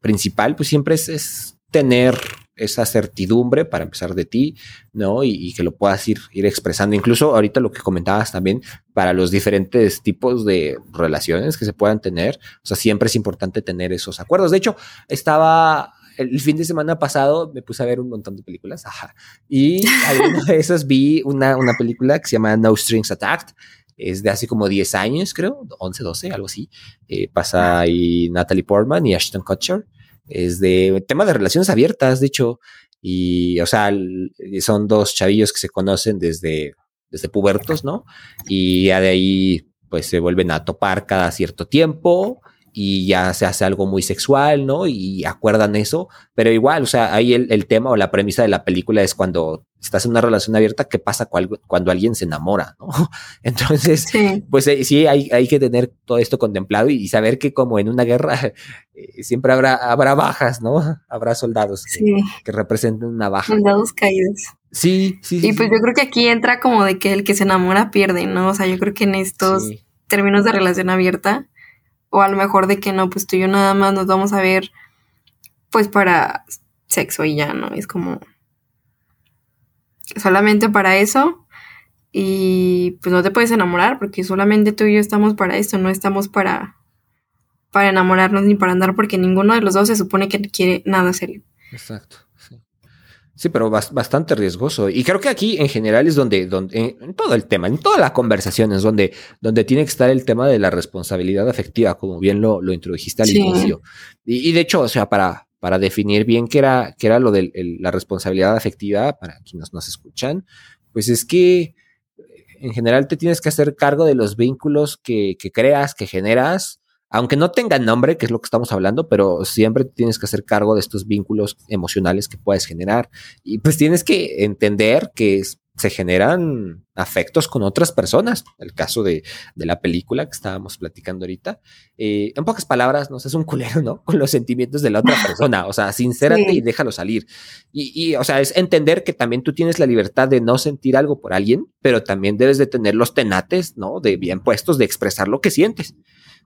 principal, pues siempre es, es tener esa certidumbre para empezar de ti, ¿no? Y, que lo puedas ir, ir expresando. Incluso ahorita lo que comentabas también, para los diferentes tipos de relaciones que se puedan tener, o sea, siempre es importante tener esos acuerdos. De hecho, estaba el fin de semana pasado me puse a ver un montón de películas, ajá, y [laughs] alguna de esas vi una, una película que se llama No Strings Attacked, es de hace como 10 años, creo, 11, 12, algo así. Eh, pasa ahí Natalie Portman y Ashton Kutcher es de tema de relaciones abiertas, de hecho, y, o sea, son dos chavillos que se conocen desde, desde pubertos, ¿no? Y ya de ahí, pues se vuelven a topar cada cierto tiempo y ya se hace algo muy sexual, ¿no? Y acuerdan eso, pero igual, o sea, ahí el, el tema o la premisa de la película es cuando estás en una relación abierta, ¿qué pasa cuando, cuando alguien se enamora? ¿no? [laughs] Entonces, pues eh, sí, hay, hay, que tener todo esto contemplado y, saber que como en una guerra [laughs] eh, siempre habrá, habrá bajas, ¿no? [laughs] Habrá soldados que, representen una baja. Soldados caídos. Sí, sí. Y pues yo creo que aquí entra como de que el que se enamora pierde, ¿no? O sea, yo creo que en estos términos de relación abierta, o a lo mejor de que no, pues tú y yo nada más nos vamos a ver pues para sexo y ya, ¿no? Es como solamente para eso y pues no te puedes enamorar porque solamente tú y yo estamos para esto, no estamos para para enamorarnos ni para andar porque ninguno de los dos se supone que quiere nada serio. Exacto. Sí. pero bastante riesgoso. Y creo que aquí en general es donde, donde en todo el tema, en toda la conversación es donde, donde tiene que estar el tema de la responsabilidad afectiva, como bien lo, lo introdujiste al inicio. Y, y, de hecho, o sea, para, para definir bien qué era, qué era lo de la responsabilidad afectiva para quienes nos escuchan, pues es que en general te tienes que hacer cargo de los vínculos que, que creas, que generas, aunque no tengan nombre, que es lo que estamos hablando, pero siempre tienes que hacer cargo de estos vínculos emocionales que puedes generar. Y pues tienes que entender que es, se generan afectos con otras personas. El caso de, la película que estábamos platicando ahorita. Eh, en pocas palabras, no es un culero, ¿no? [laughs] Con los sentimientos de la otra persona. O sea, sincérate y déjalo salir. Y, y, o sea, es entender que también tú tienes la libertad de no sentir algo por alguien, pero también debes de tener los tenates, ¿no? De bien puestos de expresar lo que sientes.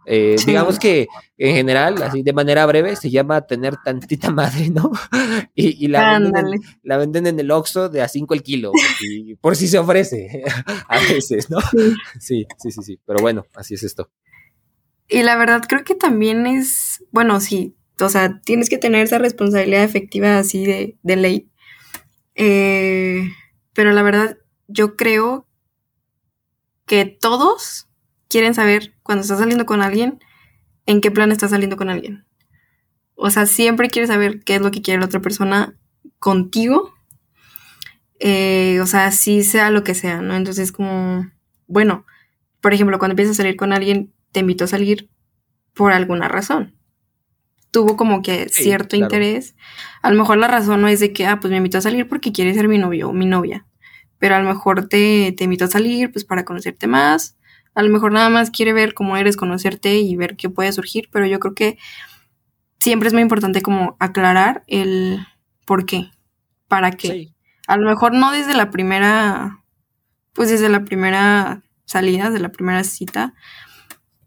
Eh, digamos que en general, así de manera breve, se llama tener tantita madre, ¿no? [laughs] Y, la, venden en, la, venden en, el Oxxo de a 5 el kilo, y por si se ofrece [laughs] a veces, ¿no? Sí. sí, sí, sí, pero bueno, así es esto. Y la verdad creo que también es, bueno, sí, o sea, tienes que tener esa responsabilidad efectiva así de, de ley. Eh, pero la verdad, yo creo que todos quieren saber cuando estás saliendo con alguien, en qué plan estás saliendo con alguien. O sea, siempre quieres saber qué es lo que quiere la otra persona contigo. Eh, o sea, sí sea lo que sea, ¿no? Entonces, como, bueno, por ejemplo, cuando empiezas a salir con alguien, te invito a salir por alguna razón. Tuvo como que cierto interés. A lo mejor la razón no es de que, ah, pues me invito a salir porque quiere ser mi novio o mi novia. Pero a lo mejor te, te invito a salir, pues para conocerte más, a lo mejor nada más quiere ver cómo eres, conocerte y ver qué puede surgir, pero yo creo que siempre es muy importante como aclarar el por qué, para qué. A lo mejor no desde la primera, pues desde la primera salida, de la primera cita,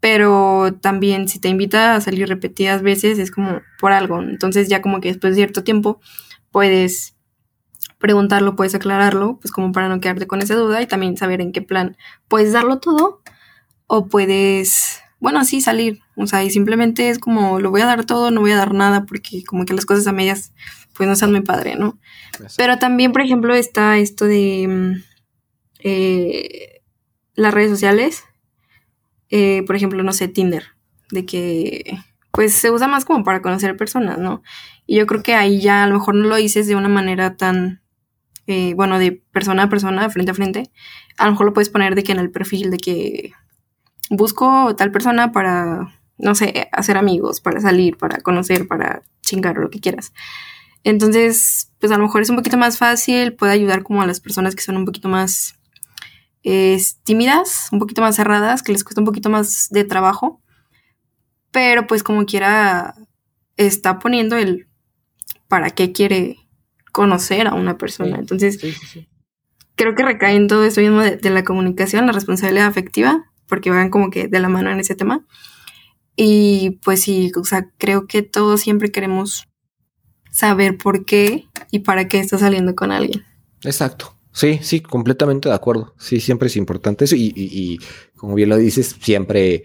pero también si te invita a salir repetidas veces es como por algo. Entonces ya como que después de cierto tiempo puedes preguntarlo, puedes aclararlo, pues como para no quedarte con esa duda y también saber en qué plan puedes darlo todo o puedes, bueno, sí, salir. O sea, y simplemente es como, lo voy a dar todo, no voy a dar nada, porque como que las cosas a medias, pues no sean muy padre, ¿no? Pero también, por ejemplo, está esto de mm, eh, las redes sociales. Eh, por ejemplo, no sé, Tinder. De que, pues se usa más como para conocer personas, ¿no? Y yo creo que ahí ya a lo mejor no lo dices de una manera tan, eh, bueno, de persona a persona, frente a frente. A lo mejor lo puedes poner de que en el perfil, de que busco tal persona para, no sé, hacer amigos, para salir, para conocer, para chingar o lo que quieras. Entonces, pues a lo mejor es un poquito más fácil, puede ayudar como a las personas que son un poquito más eh, tímidas, un poquito más cerradas, que les cuesta un poquito más de trabajo, pero pues como quiera está poniendo el para qué quiere conocer a una persona. Entonces, creo que recae en todo eso mismo de la comunicación, la responsabilidad afectiva, porque van como que de la mano en ese tema. Y pues sí, o sea, creo que todos siempre queremos saber por qué y para qué estás saliendo con alguien. Exacto. Sí, sí, completamente de acuerdo. Sí, siempre es importante eso y, y como bien lo dices, siempre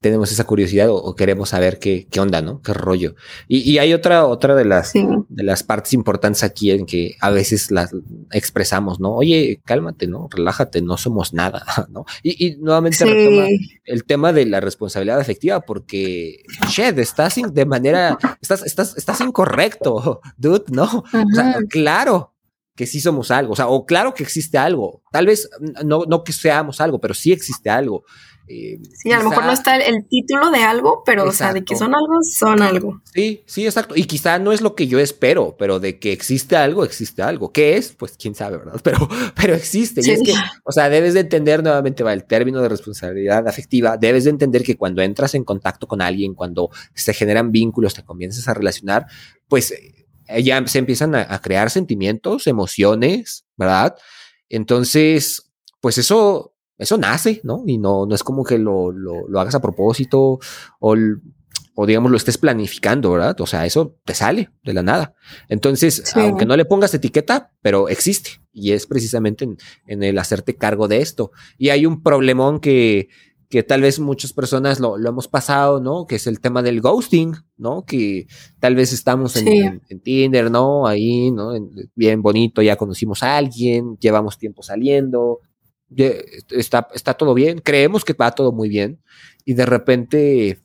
tenemos esa curiosidad o, queremos saber qué, qué, onda, ¿no? Qué rollo. Y, y hay otra, otra de las, de las partes importantes aquí en que a veces las expresamos, ¿no? Oye, cálmate, ¿no? Relájate, no somos nada, [laughs] ¿no? Y, y nuevamente retoma el tema de la responsabilidad afectiva porque, shit, estás de manera, estás, estás, estás incorrecto, [laughs] dude, ¿no? O sea, claro, que sí somos algo, o sea, o claro que existe algo, tal vez no, no que seamos algo, pero sí existe algo. Eh, sí, a lo mejor no está el, título de algo, pero o sea, de que son algo, son algo. Sí, sí, exacto. Y quizá no es lo que yo espero, pero de que existe algo, existe algo. ¿Qué es? Pues quién sabe, ¿verdad? [laughs] Pero, pero existe. Y es que, o sea, debes de entender nuevamente, va, el término de responsabilidad afectiva, debes de entender que cuando entras en contacto con alguien, cuando se generan vínculos, te comienzas a relacionar, pues eh, ya se empiezan a crear sentimientos, emociones, ¿verdad? Entonces, pues eso eso nace, ¿no? Y no, no es como que lo, lo, hagas a propósito o, o, digamos, lo estés planificando, ¿verdad? O sea, eso te sale de la nada. Entonces, aunque no le pongas etiqueta, pero existe. Y es precisamente en, el hacerte cargo de esto. Y hay un problemón que, que tal vez muchas personas lo, lo, hemos pasado, ¿no? Que es el tema del ghosting, ¿no? Que tal vez estamos en, en, Tinder, ¿no? Ahí, ¿no? bien bonito, ya conocimos a alguien, llevamos tiempo saliendo, está, está todo bien, creemos que va todo muy bien, y de repente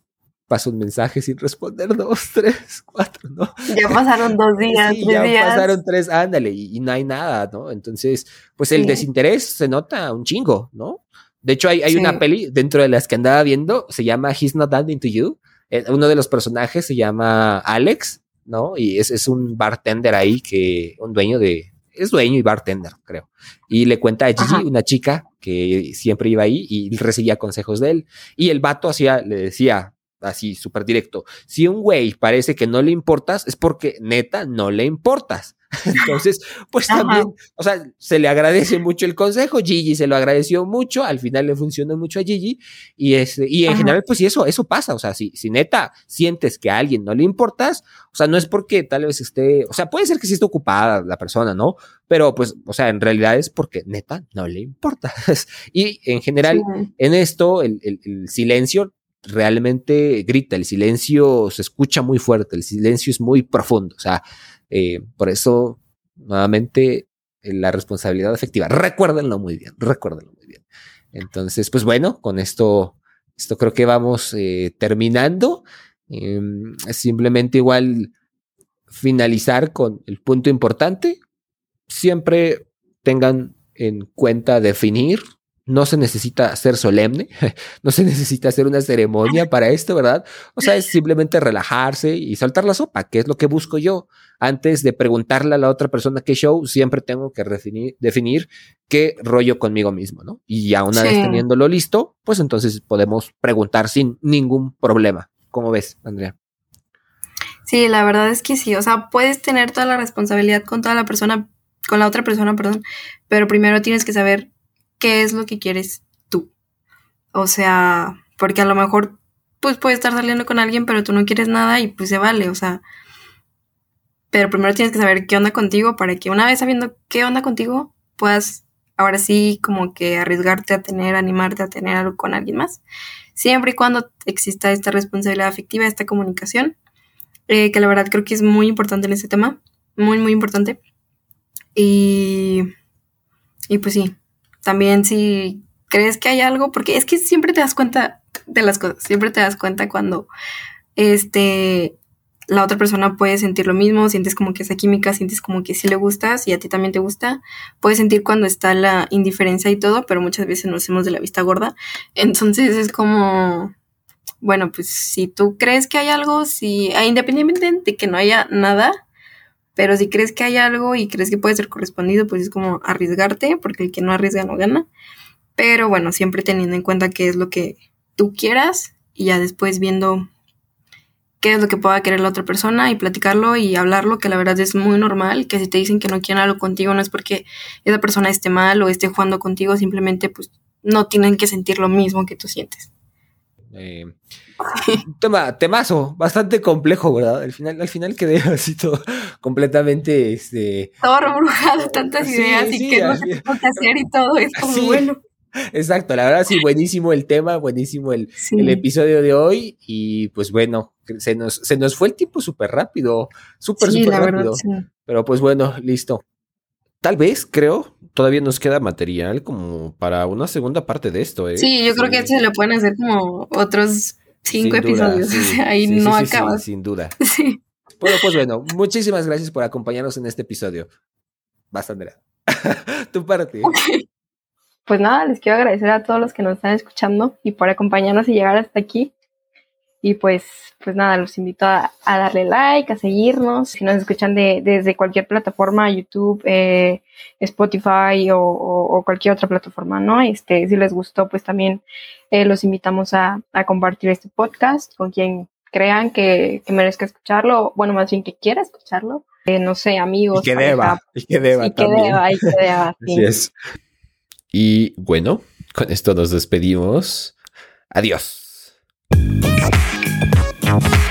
pasa un mensaje sin responder, [laughs] dos, tres, cuatro, ¿no? Ya pasaron dos [laughs] días, sí, ya pasaron tres, ándale, y, no hay nada, ¿no? Entonces, pues el desinterés se nota un chingo, ¿no? De hecho, hay, hay una peli dentro de las que andaba viendo, se llama He's Not That Into You. Eh, uno de los personajes se llama Alex, ¿no? Y es, es un bartender ahí que, un dueño de, es dueño y bartender, creo. Y le cuenta a Gigi, una chica que siempre iba ahí y recibía consejos de él. Y el vato hacía, le decía así súper directo, si un güey parece que no le importas, es porque neta no le importas. [laughs] Entonces, pues también, o sea, se le agradece mucho el consejo, Gigi se lo agradeció mucho, al final le funcionó mucho a Gigi y, es, y en general, pues sí, eso, eso pasa, o sea, si, si neta sientes que a alguien no le importas, o sea, no es porque tal vez esté, o sea, puede ser que sí esté ocupada la persona, ¿no? Pero pues, o sea, en realidad es porque neta no le importa. [laughs] y en general, en esto, el, el, el silencio realmente grita, el silencio se escucha muy fuerte, el silencio es muy profundo, o sea, eh, por eso, nuevamente, eh, la responsabilidad efectiva. Recuérdenlo muy bien, recuérdenlo muy bien. Entonces, pues bueno, con esto, esto creo que vamos eh, terminando. Em, simplemente igual finalizar con el punto importante. Siempre tengan en cuenta definir no se necesita ser solemne, [laughs] no se necesita hacer una ceremonia para esto, ¿verdad? O sea, es simplemente relajarse y saltar la sopa, que es lo que busco yo. Antes de preguntarle a la otra persona qué show, siempre tengo que definir, qué rollo conmigo mismo, ¿no? Y ya una vez teniéndolo listo, pues entonces podemos preguntar sin ningún problema. ¿Cómo ves, Andrea? Sí, la verdad es que sí. O sea, puedes tener toda la responsabilidad con toda la persona, con la otra persona, perdón, pero primero tienes que saber qué es lo que quieres tú. O sea, porque a lo mejor pues puedes estar saliendo con alguien, pero tú no quieres nada y pues se vale, o sea. Pero primero tienes que saber qué onda contigo para que una vez sabiendo qué onda contigo, puedas ahora sí como que arriesgarte a tener, animarte a tener algo con alguien más. Siempre y cuando exista esta responsabilidad afectiva, esta comunicación, eh, que la verdad creo que es muy importante en este tema, muy, muy importante. Y, y pues sí, también si crees que hay algo, porque es que siempre te das cuenta de las cosas, siempre te das cuenta cuando este la otra persona puede sentir lo mismo, sientes como que esa química, sientes como que sí le gustas y a ti también te gusta, puedes sentir cuando está la indiferencia y todo, pero muchas veces nos hacemos de la vista gorda, [laughs] entonces es como, bueno, pues si tú crees que hay algo, si, ah, independientemente de que no haya nada, pero si crees que hay algo y crees que puede ser correspondido, pues es como arriesgarte, porque el que no arriesga no gana. Pero bueno, siempre teniendo en cuenta qué es lo que tú quieras y ya después viendo qué es lo que pueda querer la otra persona y platicarlo y hablarlo, que la verdad es muy normal, que si te dicen que no quieren algo contigo no es porque esa persona esté mal o esté jugando contigo, simplemente pues no tienen que sentir lo mismo que tú sientes. Eh, [laughs] tema, temazo, bastante complejo, ¿verdad? Al final, al final quedé [laughs] así todo completamente este. Todo rebrujado, tantas ideas y que no sé qué hacer y todo, es como bueno. Exacto, la verdad sí, buenísimo el tema, buenísimo el, el episodio de hoy y pues bueno, se nos, se nos fue el tiempo súper rápido, súper, súper rápido. Pero pues bueno, listo. Tal vez, creo, todavía nos queda material como para una segunda parte de esto, ¿eh? Sí, yo creo que se lo pueden hacer como otros cinco episodios. ahí no acaba. sin duda. [laughs] Sí. Bueno, pues bueno, muchísimas gracias por acompañarnos en este episodio. Basta, Andrea. [laughs] tu parte. pues nada, les quiero agradecer a todos los que nos están escuchando y por acompañarnos y llegar hasta aquí. Y pues, pues nada, los invito a, darle like, a seguirnos. Si nos escuchan de, desde cualquier plataforma, YouTube, eh, Spotify o, cualquier otra plataforma, ¿no? Este, si les gustó, pues también eh, los invitamos a, compartir este podcast con quien crean que, merezca escucharlo, bueno, más bien que quiera escucharlo. Eh, no sé, amigos. Y que deba, y que deba. Y que deba, y que deba. Así es. Y bueno, con esto nos despedimos. Adiós. Thank you.